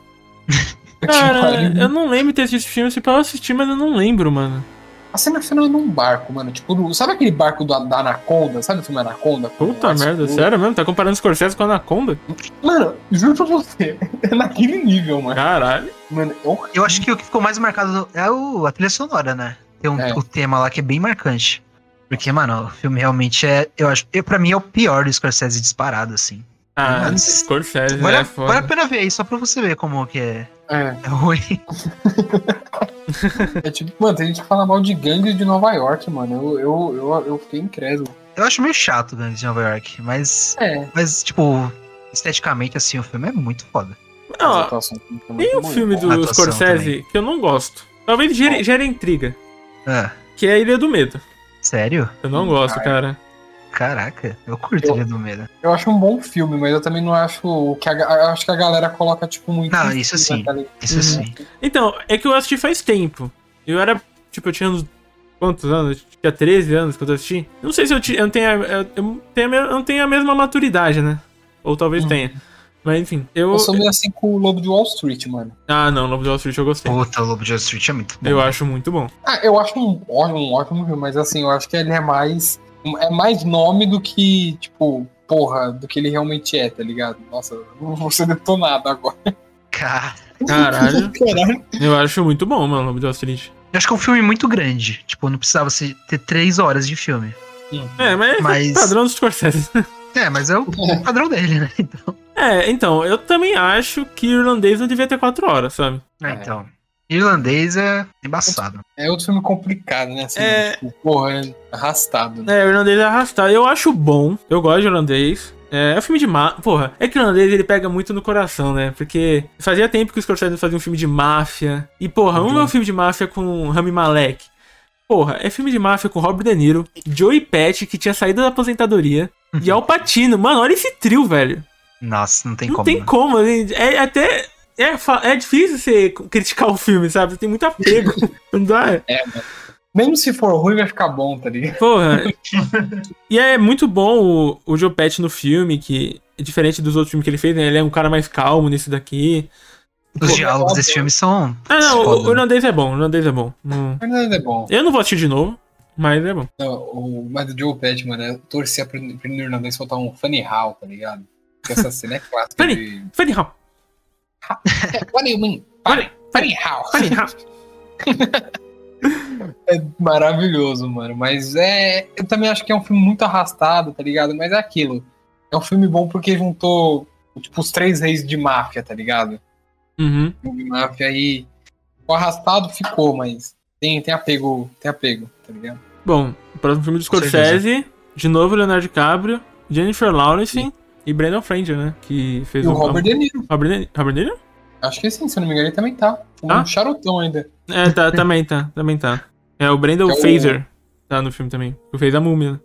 Cara, eu não lembro de ter assistido esse filme. Se pra eu assistir, mas eu não lembro, mano. A cena final é num barco, mano, tipo, sabe aquele barco do, da Anaconda? Sabe o filme Anaconda? Puta merda, as- sério mesmo? Tá comparando Scorsese com Anaconda? Mano, juro pra você, é naquele nível, mano. Caralho. Mano, é horrível. Eu acho que o que ficou mais marcado é o, a trilha sonora, né? Tem um, É. o tema lá que é bem marcante. Porque, mano, o filme realmente é. Eu acho. Eu, pra mim é o pior do Scorsese disparado, assim. Ah, Mas- Scorsese, Vale, é a- foda. vale a pena ver aí, só pra você ver como que é, É. é ruim. É tipo, mano, tem gente que fala mal de gangues de Nova York, mano. Eu, eu, eu, eu fiquei incrédulo. Eu acho meio chato Gangs de Nova York, mas. É. Mas, tipo, esteticamente, assim, o filme é muito foda. Não, muito tem um filme A do Scorsese que eu não gosto. Talvez gere, gere intriga. Ah, Que é a Ilha do Medo. sério? Eu não Hum, gosto, cara. Cara. Caraca, eu curto Eu- Ilha do Medo. Eu acho um bom filme, mas eu também não acho que a, acho que a galera coloca, tipo, muito. Não, isso sim. tá? Isso Uhum. sim. Então, é que eu assisti faz tempo. Eu era, tipo, eu tinha uns. Quantos anos? Eu tinha 13 anos quando eu assisti. Não sei se eu, ti- eu não tenho. a- Eu, eu tenho eu não tenho a mesma maturidade, né? Ou talvez Uhum. tenha. Mas enfim, eu. Eu sou meio assim com o Lobo de Wall Street, mano. Ah, não, Lobo de Wall Street eu gostei. Puta, o Lobo de Wall Street é muito bom. Eu acho muito bom. Ah, eu acho um ótimo, um ótimo filme, mas assim, eu acho que ele é mais. É mais nome do que, tipo, porra, do que ele realmente é, tá ligado? Nossa, eu vou ser detonado agora. Cara, Caralho. Caralho. Eu acho muito bom, mano, Lobo de Wall Street. eu acho que é um filme muito grande. Tipo, não precisava se- ter três horas de filme. É, mas, Mas- é padrão dos Scorsese. É, mas é o padrão dele, né? Então. É, então, eu também acho que irlandês não devia ter 4 horas, sabe? É, então. Irlandês é embaçado. É outro filme complicado, né? Assim, É. tipo, porra, é arrastado. Né? É, o irlandês é arrastado. Eu acho bom. Eu gosto de irlandês. É, é um filme de máfia. Porra, é que o irlandês ele pega muito no coração, né? Porque fazia tempo que os Scorsese fazia um filme de máfia. E, porra, um é um filme de máfia com Rami Malek. Porra, é filme de máfia com Robert De Niro, Joey Patch, que tinha saído da aposentadoria, e Al Pacino. Mano, olha esse trio, velho. Nossa, não tem Não como. tem né? como. É até. É, é difícil você criticar o filme, sabe? Tem muito apego. Não dá. Mesmo se for ruim, vai ficar bom, tá ligado? Porra. e é muito bom o, o Joe Pesci no filme, que é diferente dos outros filmes que ele fez, né? Ele é um cara mais calmo nesse daqui. Os Pô, diálogos é desse filme são. Ah, não, o, foda. o irlandês é bom, o irlandês é bom. Não- Mas é bom. Eu não vou assistir de novo, mas é bom. Não, o, mas o Joe Pet, mano, eu torcia pro, pro irlandês soltar um funny how, tá ligado? Porque essa cena é clássica Funny. de... Funny how? What do you mean? Funny, Funny how? funny how? É maravilhoso, mano. Mas é. Eu também acho que é um filme muito arrastado, tá ligado? Mas é aquilo. É um filme bom porque juntou, tipo, os três reis de máfia, tá ligado? Uhum. Filme de máfia aí. O arrastado ficou, mas tem, tem apego, tem apego, tá ligado? Bom, o próximo filme do Scorsese, de novo Leonardo DiCaprio, Jennifer Lawrence e Brandon Fraser, né? Que fez E o Robert De Niro. Robert De, Robert De Niro? Acho que sim, se eu não me engano, ele também tá. Um Ah? charutão ainda. É, tá, também tá, também tá. É o Brandon É o- Fraser, tá no filme também. Que fez a múmia. né?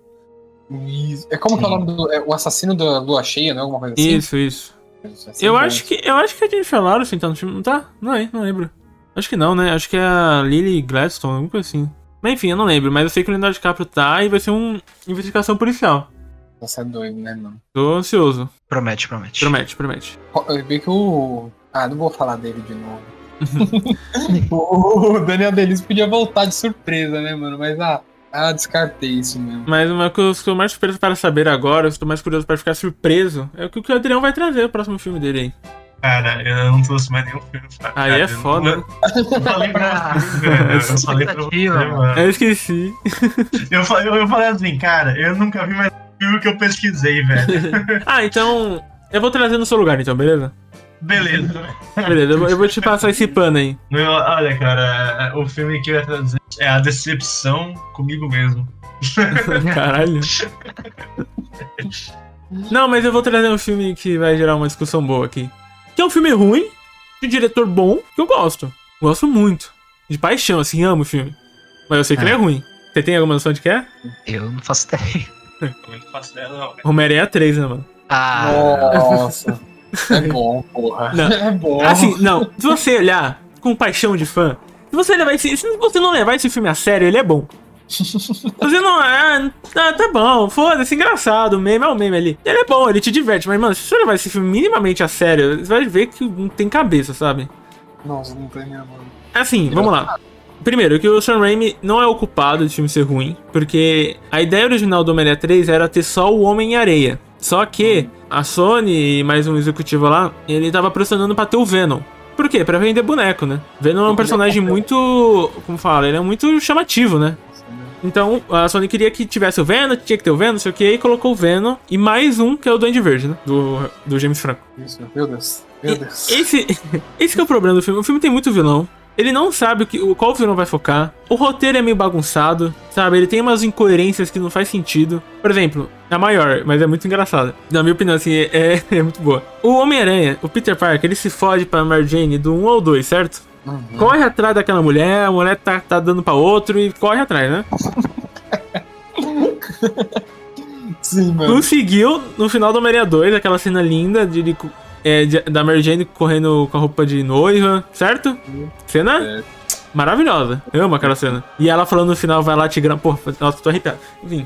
Isso. É como que é o nome do. É o assassino da lua cheia, né? Alguma coisa assim? Isso, isso. Assim, Eu bom. acho que eu acho que a Jennifer Lawrence tá no filme, não tá? Não é, não lembro. Acho que não, né? Acho que é a Lily Gladstone, alguma coisa assim. Mas enfim, eu não lembro, mas eu sei que o Leonardo DiCaprio tá e vai ser uma investigação policial. Você é doido, né, mano? Tô ansioso. Promete, promete. Promete, promete. Eu vi que o. Ah, não vou falar dele de novo. o Daniel Delis podia voltar de surpresa, né, mano? Mas ah, ah descartei isso mesmo. Mas uma coisa que eu estou mais surpreso para saber agora, eu estou mais curioso para ficar surpreso, é o que o Adriano vai trazer o próximo filme dele aí. Cara, eu não trouxe mais nenhum filme. pra- Aí cara, é eu foda. Não, eu falei pra você. Eu falei pra você, Expectativa, mano. Eu esqueci. Eu falei, eu falei assim, cara, eu nunca vi mais filme que eu pesquisei, velho. Ah, então. Eu vou trazer no seu lugar, então, beleza? Beleza. Beleza, eu vou, te passar esse pano aí. Meu, olha, cara, o filme que eu ia trazer é A Decepção comigo mesmo. Caralho. Não, mas eu vou trazer um filme que vai gerar uma discussão boa aqui. Que é um filme ruim, de diretor bom, que eu gosto. Gosto muito. De paixão, assim, amo o filme. Mas eu sei que ele é ruim. Você tem alguma noção de que é? Eu não faço ideia. Eu não faço ideia, não. velho. Homem-Aranha 3, né, mano? Ah, Nossa. É bom, porra. Não. É bom. Assim, não, se você olhar com paixão de fã, se você levar esse. Se você não levar esse filme a sério, ele é bom. Se você não. Ah, tá, tá bom, foda-se, engraçado, o meme é o meme ali. Ele é bom, ele te diverte, mas, mano, se você levar esse filme minimamente a sério, você vai ver que não tem cabeça, sabe? Nossa, não tem mesmo. Assim, vamos lá. Primeiro, que o Sam Raimi não é o culpado de filme ser ruim, porque a ideia original do Homem-Aranha 3 era ter só o Homem-Areia. Só que a Sony e mais um executivo lá, ele tava pressionando pra ter o Venom. Por quê? Pra vender boneco, né? Venom é um personagem muito. Como fala? Ele é muito chamativo, né? Então a Sony queria que tivesse o Venom, tinha que ter o Venom, não sei o que, e colocou o Venom e mais um que é o Duende Verde, né? Do, do James Franco. Isso, meu Deus. Meu Deus. Esse, esse que é o problema do filme. O filme tem muito vilão. Ele não sabe o que, o- qual vilão vai focar. O roteiro é meio bagunçado, sabe? Ele tem umas incoerências que não faz sentido. Por exemplo, a maior, mas é muito engraçada. Na minha opinião, assim, é, é muito boa. O Homem-Aranha, o Peter Parker, ele se fode pra Mary Jane do 1 ao 2, certo? Corre atrás daquela mulher, a mulher tá, tá dando pra outro e corre atrás, né? Sim, mano. Conseguiu, no final do Homem-Aranha 2, aquela cena linda de, ele é, de- da Mary Jane correndo com a roupa de noiva, certo? Cena É. maravilhosa. Eu amo aquela cena. E ela falando no final, vai lá, Tigrão. Pô, nossa, tô arrepiado. Enfim.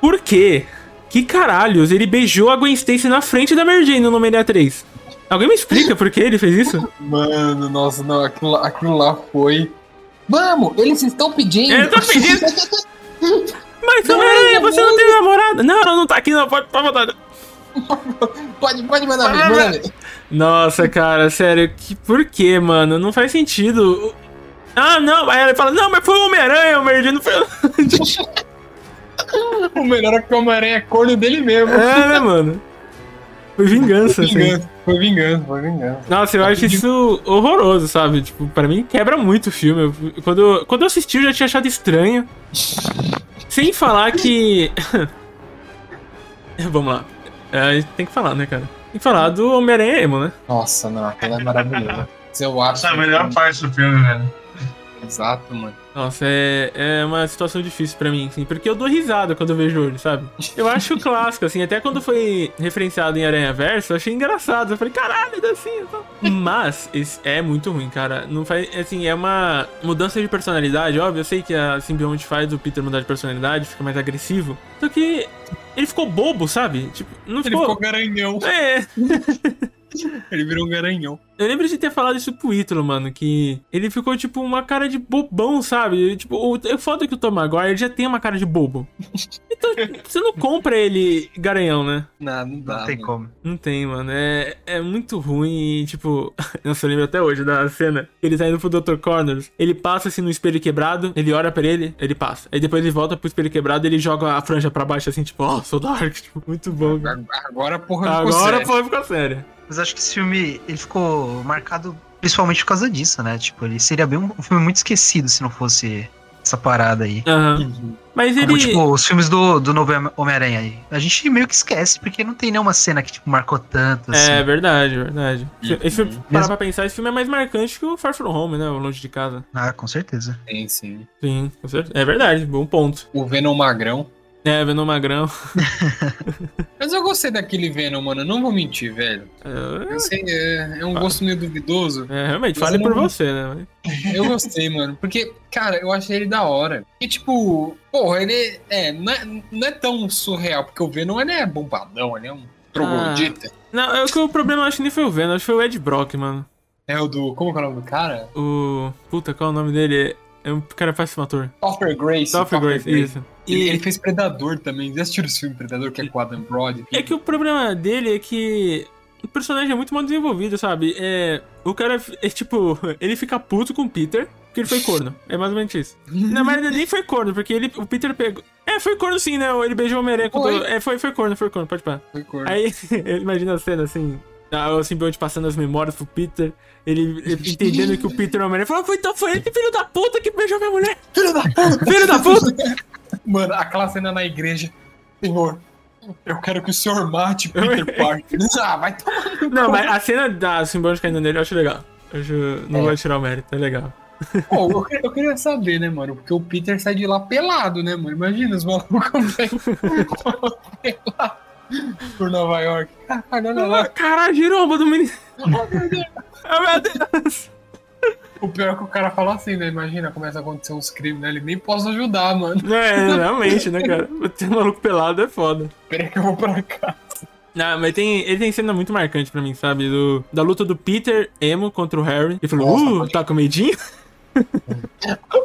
Por quê? Que caralhos ele beijou a Gwen Stacy na frente da Mary Jane no Homem-Aranha 3? Alguém me explica por que ele fez isso? Mano, nossa, não, aquilo, lá- aquilo lá foi. Vamos, eles estão pedindo. Eu tô pedindo. Mas Homem-Aranha, você não tem namorada? Não, ela não tá aqui, não. Pode, pode botar. pode, pode mandar, ver, manda ver. Nossa, cara, sério, que, por que, mano? Não faz sentido. Ah, não, aí ela fala, não, mas foi o Homem-Aranha, o não foi. O melhor é que o Homem-Aranha é corno dele mesmo. é, né, mano? Foi vingança, Foi assim. vingança, foi vingança, foi vingança. Nossa, eu acho isso horroroso, sabe? Tipo, pra mim quebra muito o filme. Eu- Quando, quando eu assisti, eu já tinha achado estranho. Sem falar que. Vamos lá. É, a gente tem que falar, né, cara? Tem que falar do Homem-Aranha Emo, né? Nossa, não, aquela é maravilhosa. Eu acho. Essa é a melhor parte do filme, velho. Exato, mano. Nossa, é, é uma situação difícil pra mim, assim, porque eu dou risada quando eu vejo ele, sabe? Eu acho clássico, assim, até quando foi referenciado em Aranha Verso, eu achei engraçado. Eu falei, caralho, é assim. então." Mas esse é muito ruim, cara. Não faz. Assim, é uma mudança de personalidade, óbvio. Eu sei que a simbionte faz o Peter mudar de personalidade, fica mais agressivo. Só que ele ficou bobo, sabe? Tipo, não Ele ficou. ficou garanhão. É, Ele virou um garanhão. eu lembro de ter falado isso pro Ítalo, mano, que ele ficou, tipo, uma cara de bobão, sabe? Tipo, o, é foda que o Tom Maguire já tem uma cara de bobo. Então, você não compra ele garanhão, né? Não, não dá. não tem mano. como. Não tem, mano. É, é muito ruim e, tipo... Eu lembro até hoje da cena. Ele tá indo pro Dr. Corners. Ele passa, assim, no espelho quebrado. Ele olha pra ele, ele passa. Aí depois ele volta pro espelho quebrado e ele joga a franja pra baixo, assim, tipo... Ó, sou Dark. Tipo, muito bom. cara. Agora, porra, ficou Agora sério. foi ficou sério. Mas acho que esse filme, ele ficou marcado principalmente por causa disso, né? Tipo, ele seria bem um um filme muito esquecido se não fosse essa parada aí. Aham. Mas ele... Como, tipo, os filmes do, do novo Homem-Aranha aí. A gente meio que esquece, porque não tem nenhuma cena que, tipo, marcou tanto, assim. É verdade, verdade. Esse filme, parar Mesmo- pra pensar, esse filme é mais marcante que o Far From Home, né? O Longe de Casa. Ah, com certeza. Sim, sim. Sim, com certeza. É verdade, bom ponto. O Venom Magrão. É, Venom Magrão. Mas eu gostei daquele Venom, mano. Não vou mentir, velho. É, Eu sei, é, é um gosto meio duvidoso. é, realmente, fale por não- você, né? Eu gostei, mano. Porque, cara, eu achei ele da hora. E, tipo, porra, ele é, não é, não é tão surreal, porque o Venom, ele é bombadão, ele é um troglodita. Não, é que o problema eu acho que nem foi o Venom, acho que foi o Ed Brock, mano. É o do. Como é o nome do cara? O. Puta, qual é o nome dele? É um cara péssimo ator. Topper Grace. Topher Grace, isso. Ele, E ele fez Predador também. Já assistiram o filme Predador, que é com Adam Brody? é que o problema dele é que o personagem é muito mal desenvolvido, sabe? É. O cara é tipo. Ele fica puto com o Peter. Porque ele foi corno. É mais ou menos isso. Na verdade, nem foi corno, porque ele, o Peter pegou. É, foi corno sim, né? Ele beijou o Homem-Aranha com Foi. todo- É, foi, foi corno, foi corno, pode parar. Foi corno. Aí, imagina a cena assim. Ah, O simbionte passando as memórias pro Peter, ele, ele entendendo que o Peter é o Homem-Aranha, falou: "Foi- então foi ele, filho da puta, que beijou minha mulher! Filho da puta! Filho da puta! Mano, aquela cena na igreja. Senhor, eu quero que o senhor mate Peter Parker. ah, vai tomar Não, mas a cena da simbionte caindo nele eu acho legal. Eu acho, não É. vou tirar o mérito, é legal. Pô, eu, que- eu queria saber, né, mano? Porque o Peter sai de lá pelado, né, mano? Imagina os malucos vêm pelado por Nova York. Ah, lá. caralho, giromba do menino! Ah, meu Deus! O pior é que o cara fala assim, né? Imagina, começa a acontecer uns crimes, né? Ele nem posso ajudar, mano. É, realmente, né, cara? Ter um maluco pelado é foda. Peraí que eu vou pra cá. Não, mas tem, ele tem cena muito marcante pra mim, sabe? Do, da luta do Peter Emo contra o Harry. Ele falou, Nossa, uh, pode- tá com medinho?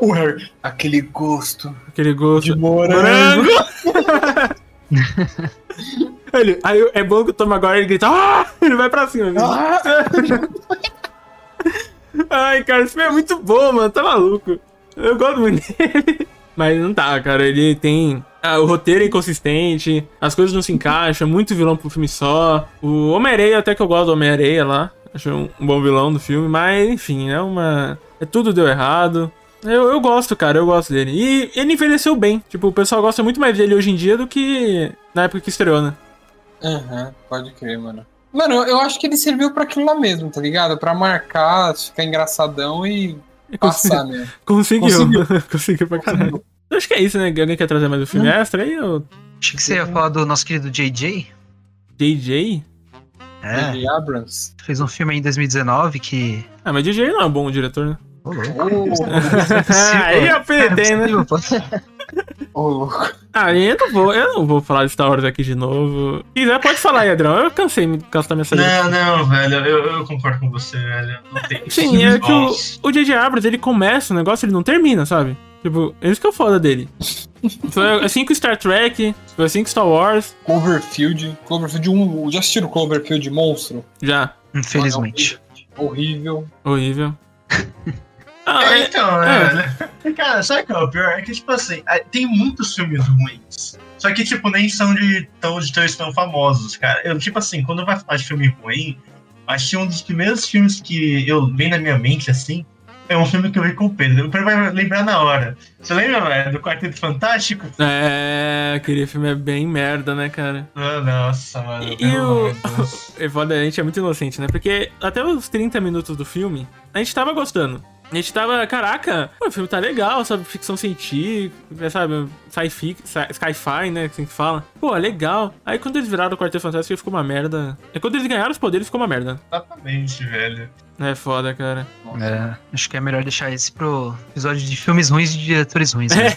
O Harry, aquele gosto Aquele gosto. de morango. Ele, aí é bom que o Tom agora ele grita, ah! Ele vai pra cima. Ah! Ai, cara, esse filme é muito bom, mano. Tá maluco. Eu gosto muito dele. Mas não tá, cara. Ele tem. ah, o roteiro é inconsistente, as coisas não se encaixam, é muito vilão pro filme só. O Homem-Areia, até que eu gosto do Homem-Areia lá. Acho um, um bom vilão do filme, mas enfim, é uma. É tudo deu errado. Eu, eu gosto, cara, eu gosto dele. E ele envelheceu bem. Tipo, o pessoal gosta muito mais dele hoje em dia do que na época que estreou, né? Aham, pode crer, mano. Mano, eu, acho que ele serviu pra aquilo lá mesmo, tá ligado? Pra marcar, ficar engraçadão e consegui- passar mesmo. Conseguiu. Conseguiu. Conseguiu pra caralho. Eu Acho que é isso, né? Alguém quer trazer mais um filme extra aí? Ou Achei que você ia falar do nosso querido JJ. DJ? É, J.J. Abrams. fez um filme aí em 2019 que. Ah, mas DJ não é um bom diretor, né? Ô, louco. aí eu apertei, né? Ô, louco. Ah, eu não vou, eu não vou falar de Star Wars aqui de novo. Se quiser, pode falar Adrão. Eu cansei de gastar minha saída. Não, não, velho, eu, eu concordo com você, velho. Não tem Sim, é que o, J.J. Abrams, ele começa o negócio, ele não termina, sabe? Tipo, é isso que é o foda dele. Foi assim com Star Trek, foi assim com Star Wars, Cloverfield. Cloverfield 1. Já assistiram Cloverfield Monstro? já. Infelizmente. Horrível. Horrível. Ah, É, é, então, é. né? Cara, sabe o que é o pior? É que, tipo assim, é, tem muitos filmes ruins. Só que, tipo, nem são de tão, de tão, tão famosos, cara. Eu, tipo assim, quando vai falar de filme ruim, acho que um dos primeiros filmes que eu vem na minha mente, assim, é um filme que eu vi com o Pedro. O Pedro vai lembrar na hora. Você lembra, velho, do Quarteto Fantástico? é, aquele filme é bem merda, né, cara? Ah, nossa, mano. E pelo o-. É foda, a gente é muito inocente, né? Porque até os 30 minutos do filme, a gente tava gostando. A gente tava, caraca, pô, o filme tá legal, sabe? Ficção científica, sabe? Sci-fi, sci- sci-fi, né? Assim que fala. Pô, é legal. Aí quando eles viraram o Quarteto Fantástico, ficou uma merda. É quando eles ganharam os poderes, ficou uma merda. Exatamente, velho. É foda, cara. É, acho que é melhor deixar esse pro episódio de filmes ruins e de diretores ruins. né?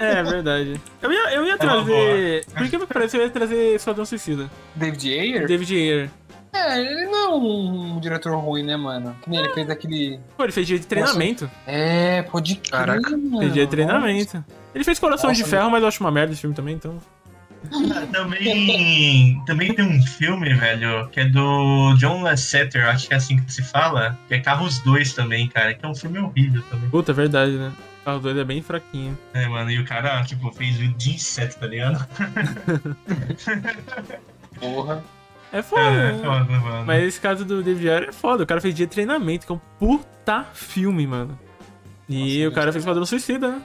É, verdade. Eu ia, eu ia É trazer. Por que me parece eu ia trazer Esquadrão Suicida? David Ayer? David Ayer. É, ele não é um diretor ruim, né, mano? Que nem ele fez aquele. Pô, ele fez dia de treinamento. É, pode crer, Caraca. mano. Fez dia de treinamento. Ele fez Coração Nossa, de Ferro, mas eu acho uma merda esse filme também, então. Também, também tem um filme, velho, que é do John Lasseter, acho que é assim que se fala, que é Carros 2 também, cara, que é um filme horrível também. Puta, é verdade, né? O carro 2 é bem fraquinho. É, mano, e o cara, tipo, fez o de inseto, tá ligado? Porra. É foda, É, né? foda, mano. Mas esse caso do David Ayer é foda. O cara fez dia de treinamento, que é um puta filme, mano. E Nossa, o cara fez Padrão Suicida, né?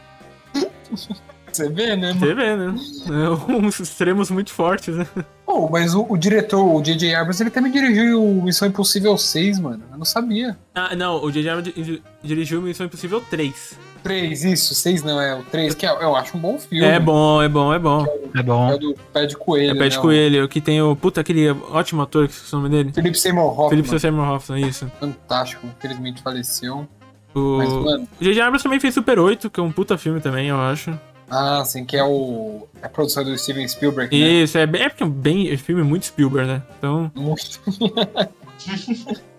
Você vê, né, mano? Você vê, né? É uns extremos muito fortes, né? Pô, mas o, o diretor, o J.J. Abrams, ele também dirigiu o Missão Impossível 6, mano. Eu não sabia. Ah, não, o J.J. Abrams di- dirigiu Missão Impossível 3. 3, isso, 6 não, é o 3, que é- eu acho um bom filme. É bom, é bom, é bom. É É bom. o do Pé de Coelho. É Pé de né, Coelho, que tem o. Puta, aquele ótimo ator, que é o nome dele? o Philip Seymour Hoffman. Felipe Seymour Hoffman, isso. Fantástico, infelizmente faleceu. O Mas, mano, o J.J. Abrams também fez Super 8, que é um puta filme também, eu acho. ah, assim, que é o. É a produção do Steven Spielberg, né? Isso, é bem, é porque é bem é filme muito Spielberg, né? Então. Muito.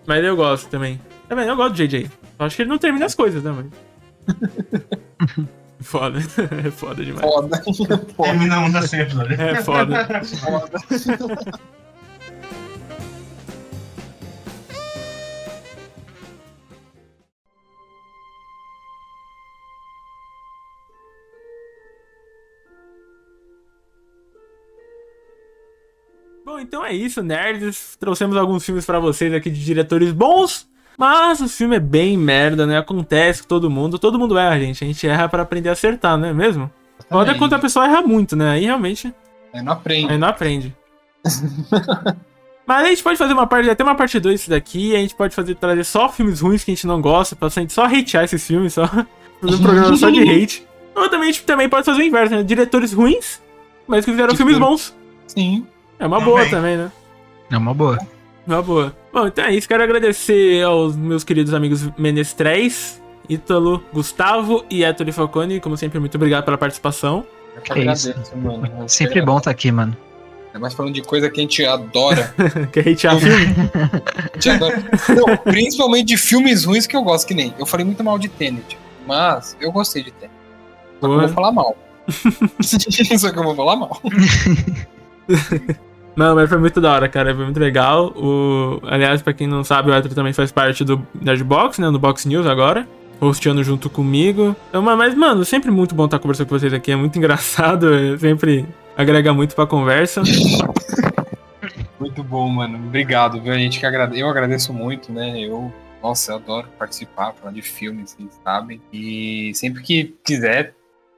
Mas eu gosto também. Também, eu gosto do JJ. Eu acho que ele não termina as coisas, né, mano? foda. É foda demais. Foda. Foda. Terminamos assim episódio. É foda. Foda. Bom, então é isso, nerds. Trouxemos alguns filmes pra vocês aqui de diretores bons. Mas o filme é bem merda, né? Acontece com todo mundo. Todo mundo erra, gente. A gente erra pra aprender a acertar, não é mesmo? Foda é quando a pessoa erra muito, né? Aí realmente Aí não aprende. aí não aprende. Mas a gente pode fazer uma parte, até uma parte 2 disso daqui. A gente pode fazer trazer só filmes ruins que a gente não gosta, pra gente só hatear esses filmes, só fazer um programa só de hate. Ou também a gente também pode fazer o inverso, né? Diretores ruins, mas que fizeram Que filmes filme? bons. Sim. É uma Também. boa também, né? É uma boa. Uma boa. Bom, então é isso. Quero agradecer aos meus queridos amigos Menestréis, Ítalo, Gustavo e Ettore Falcone. Como sempre, muito obrigado pela participação. Eu que Que isso. agradeço, mano. Eu Sempre que bom estar aqui, mano. É mais falando de coisa que a gente adora. Quer hatear filme? A gente adora. Não, principalmente de filmes ruins que eu gosto, que nem. Eu falei muito mal de Tenet, mas eu gostei de Tenet. Só que eu vou falar mal. Só que eu vou falar mal. Não, mas foi muito da hora, cara. Foi muito legal. O... Aliás, pra quem não sabe, o Ettore também faz parte do Nerdbox, né? No Box News agora. Hosteando junto comigo. Então, mas- mano, sempre muito bom estar conversando com vocês aqui. É muito engraçado. é Sempre agrega muito pra conversa. Muito bom, mano. Obrigado, viu? A gente que agrade... Eu agradeço muito, né? Eu, nossa, eu adoro participar, falar de filmes, vocês sabem. E sempre que quiser,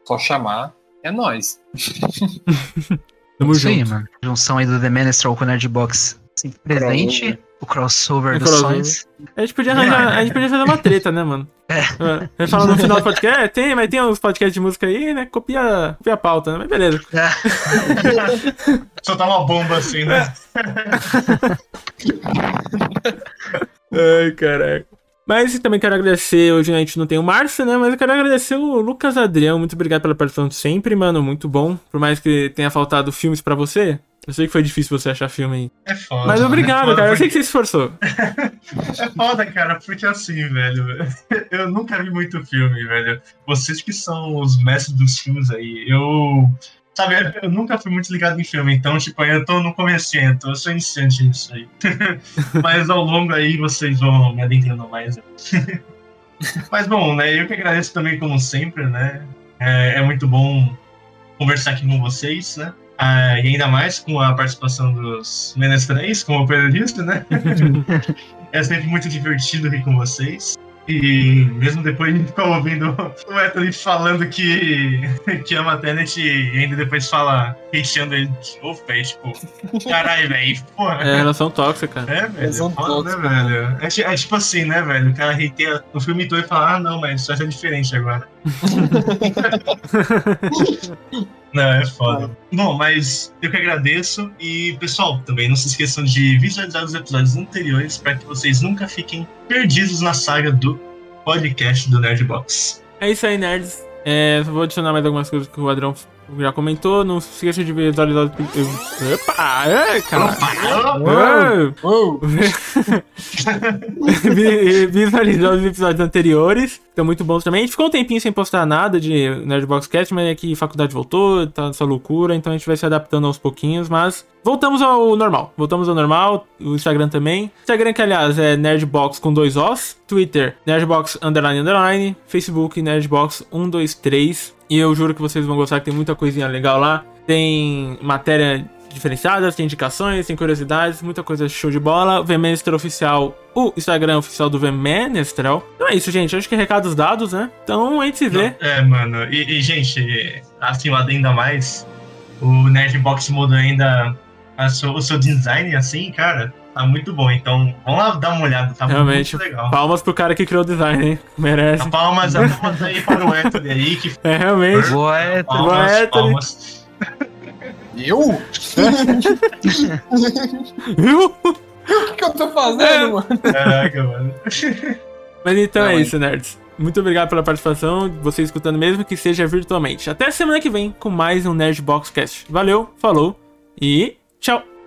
só chamar, é nóis. Tamo Isso aí, junto. mano. Junção aí do The Menestrel com o Nerdbox sempre presente. Crossover. O crossover O dos crossover. sonhos. A gente podia arranjar, a gente podia fazer uma treta, né, mano? É. Ele fala no final do podcast, é, tem, mas tem uns podcasts de música aí, né? Copia, copia a pauta, né? Mas beleza. Soltar uma bomba assim, né? Ai, caraca. Mas também quero agradecer, hoje a gente não tem o Márcio, né? Mas eu quero agradecer o Lucas Adrião. Muito obrigado pela participação de sempre, mano. Muito bom. Por mais que tenha faltado filmes pra você. Eu sei que foi difícil você achar filme aí. É foda. Mas é obrigado, foda cara. Eu sei porque- que você se esforçou. É foda, cara, porque assim, velho, eu nunca vi muito filme, velho. Vocês que são os mestres dos filmes aí, eu. Sabe, eu nunca fui muito ligado em filme, então, tipo, eu tô no começo, então eu sou iniciante nisso aí. Mas ao longo aí vocês vão me adentrando mais. Mas bom, né, eu que agradeço também, como sempre, né. É, é muito bom conversar aqui com vocês, né. Ah, e ainda mais com a participação dos Menestréis, como o Pedro disse, né? É sempre muito divertido rir com vocês. E mesmo depois de ficar ouvindo o Anthony falando que, que ama Tenet e ainda depois fala hateando ele de novo, velho. Tipo, caralho, velho. Porra. É relação tóxica, cara. É, velho. São foda, todos, né, velho? É, é tipo assim, né, velho? O cara hateia o filme todo e fala, ah, não, mas isso ser diferente agora. Não, é foda. Bom, mas eu que agradeço. E, pessoal, também não se esqueçam de visualizar os episódios anteriores para que vocês nunca fiquem perdidos na saga do podcast do Nerdbox. É isso aí, nerds. É, vou adicionar mais algumas coisas que o Adrão já comentou. Não se esqueça de visualizar os. Opa! É, cara! É. Vi- visualizar os episódios anteriores. Estão muito bons também. A gente ficou um tempinho sem postar nada de Nerdbox Cast, mas é que a faculdade voltou, tá essa loucura, então a gente vai se adaptando aos pouquinhos, mas voltamos ao normal. Voltamos ao normal, o Instagram também. Instagram que, aliás, é Nerdbox com dois Os. Twitter, Nerdbox underline underline. Facebook, Nerdbox 123. E eu juro que vocês vão gostar, que tem muita coisinha legal lá. Tem matéria diferenciadas, tem indicações, tem curiosidades, muita coisa show de bola. Vmenestrel Oficial, o Instagram oficial do Vmenestrel. Então é isso, gente. Acho que recados dados, né? Então a gente se vê. É, mano. E, e, gente, assim, um adendo a mais. O Nerdbox mudou ainda a seu- o seu design, assim, cara. tá muito bom. Então, vamos lá dar uma olhada, tá Realmente. muito legal. Palmas pro cara que criou o design, hein? Merece. Palmas, palmas aí para o Héctor aí, que É, realmente. Boa, é, palmas, Boa, palmas. Eu? Viu? O que, que eu tô fazendo, mano? Caraca, mano. Mas então Não, é isso, nerds. Muito obrigado pela participação, você escutando mesmo que seja virtualmente. Até semana que vem com mais um Nerd Box Cast. Valeu, falou e Ciao.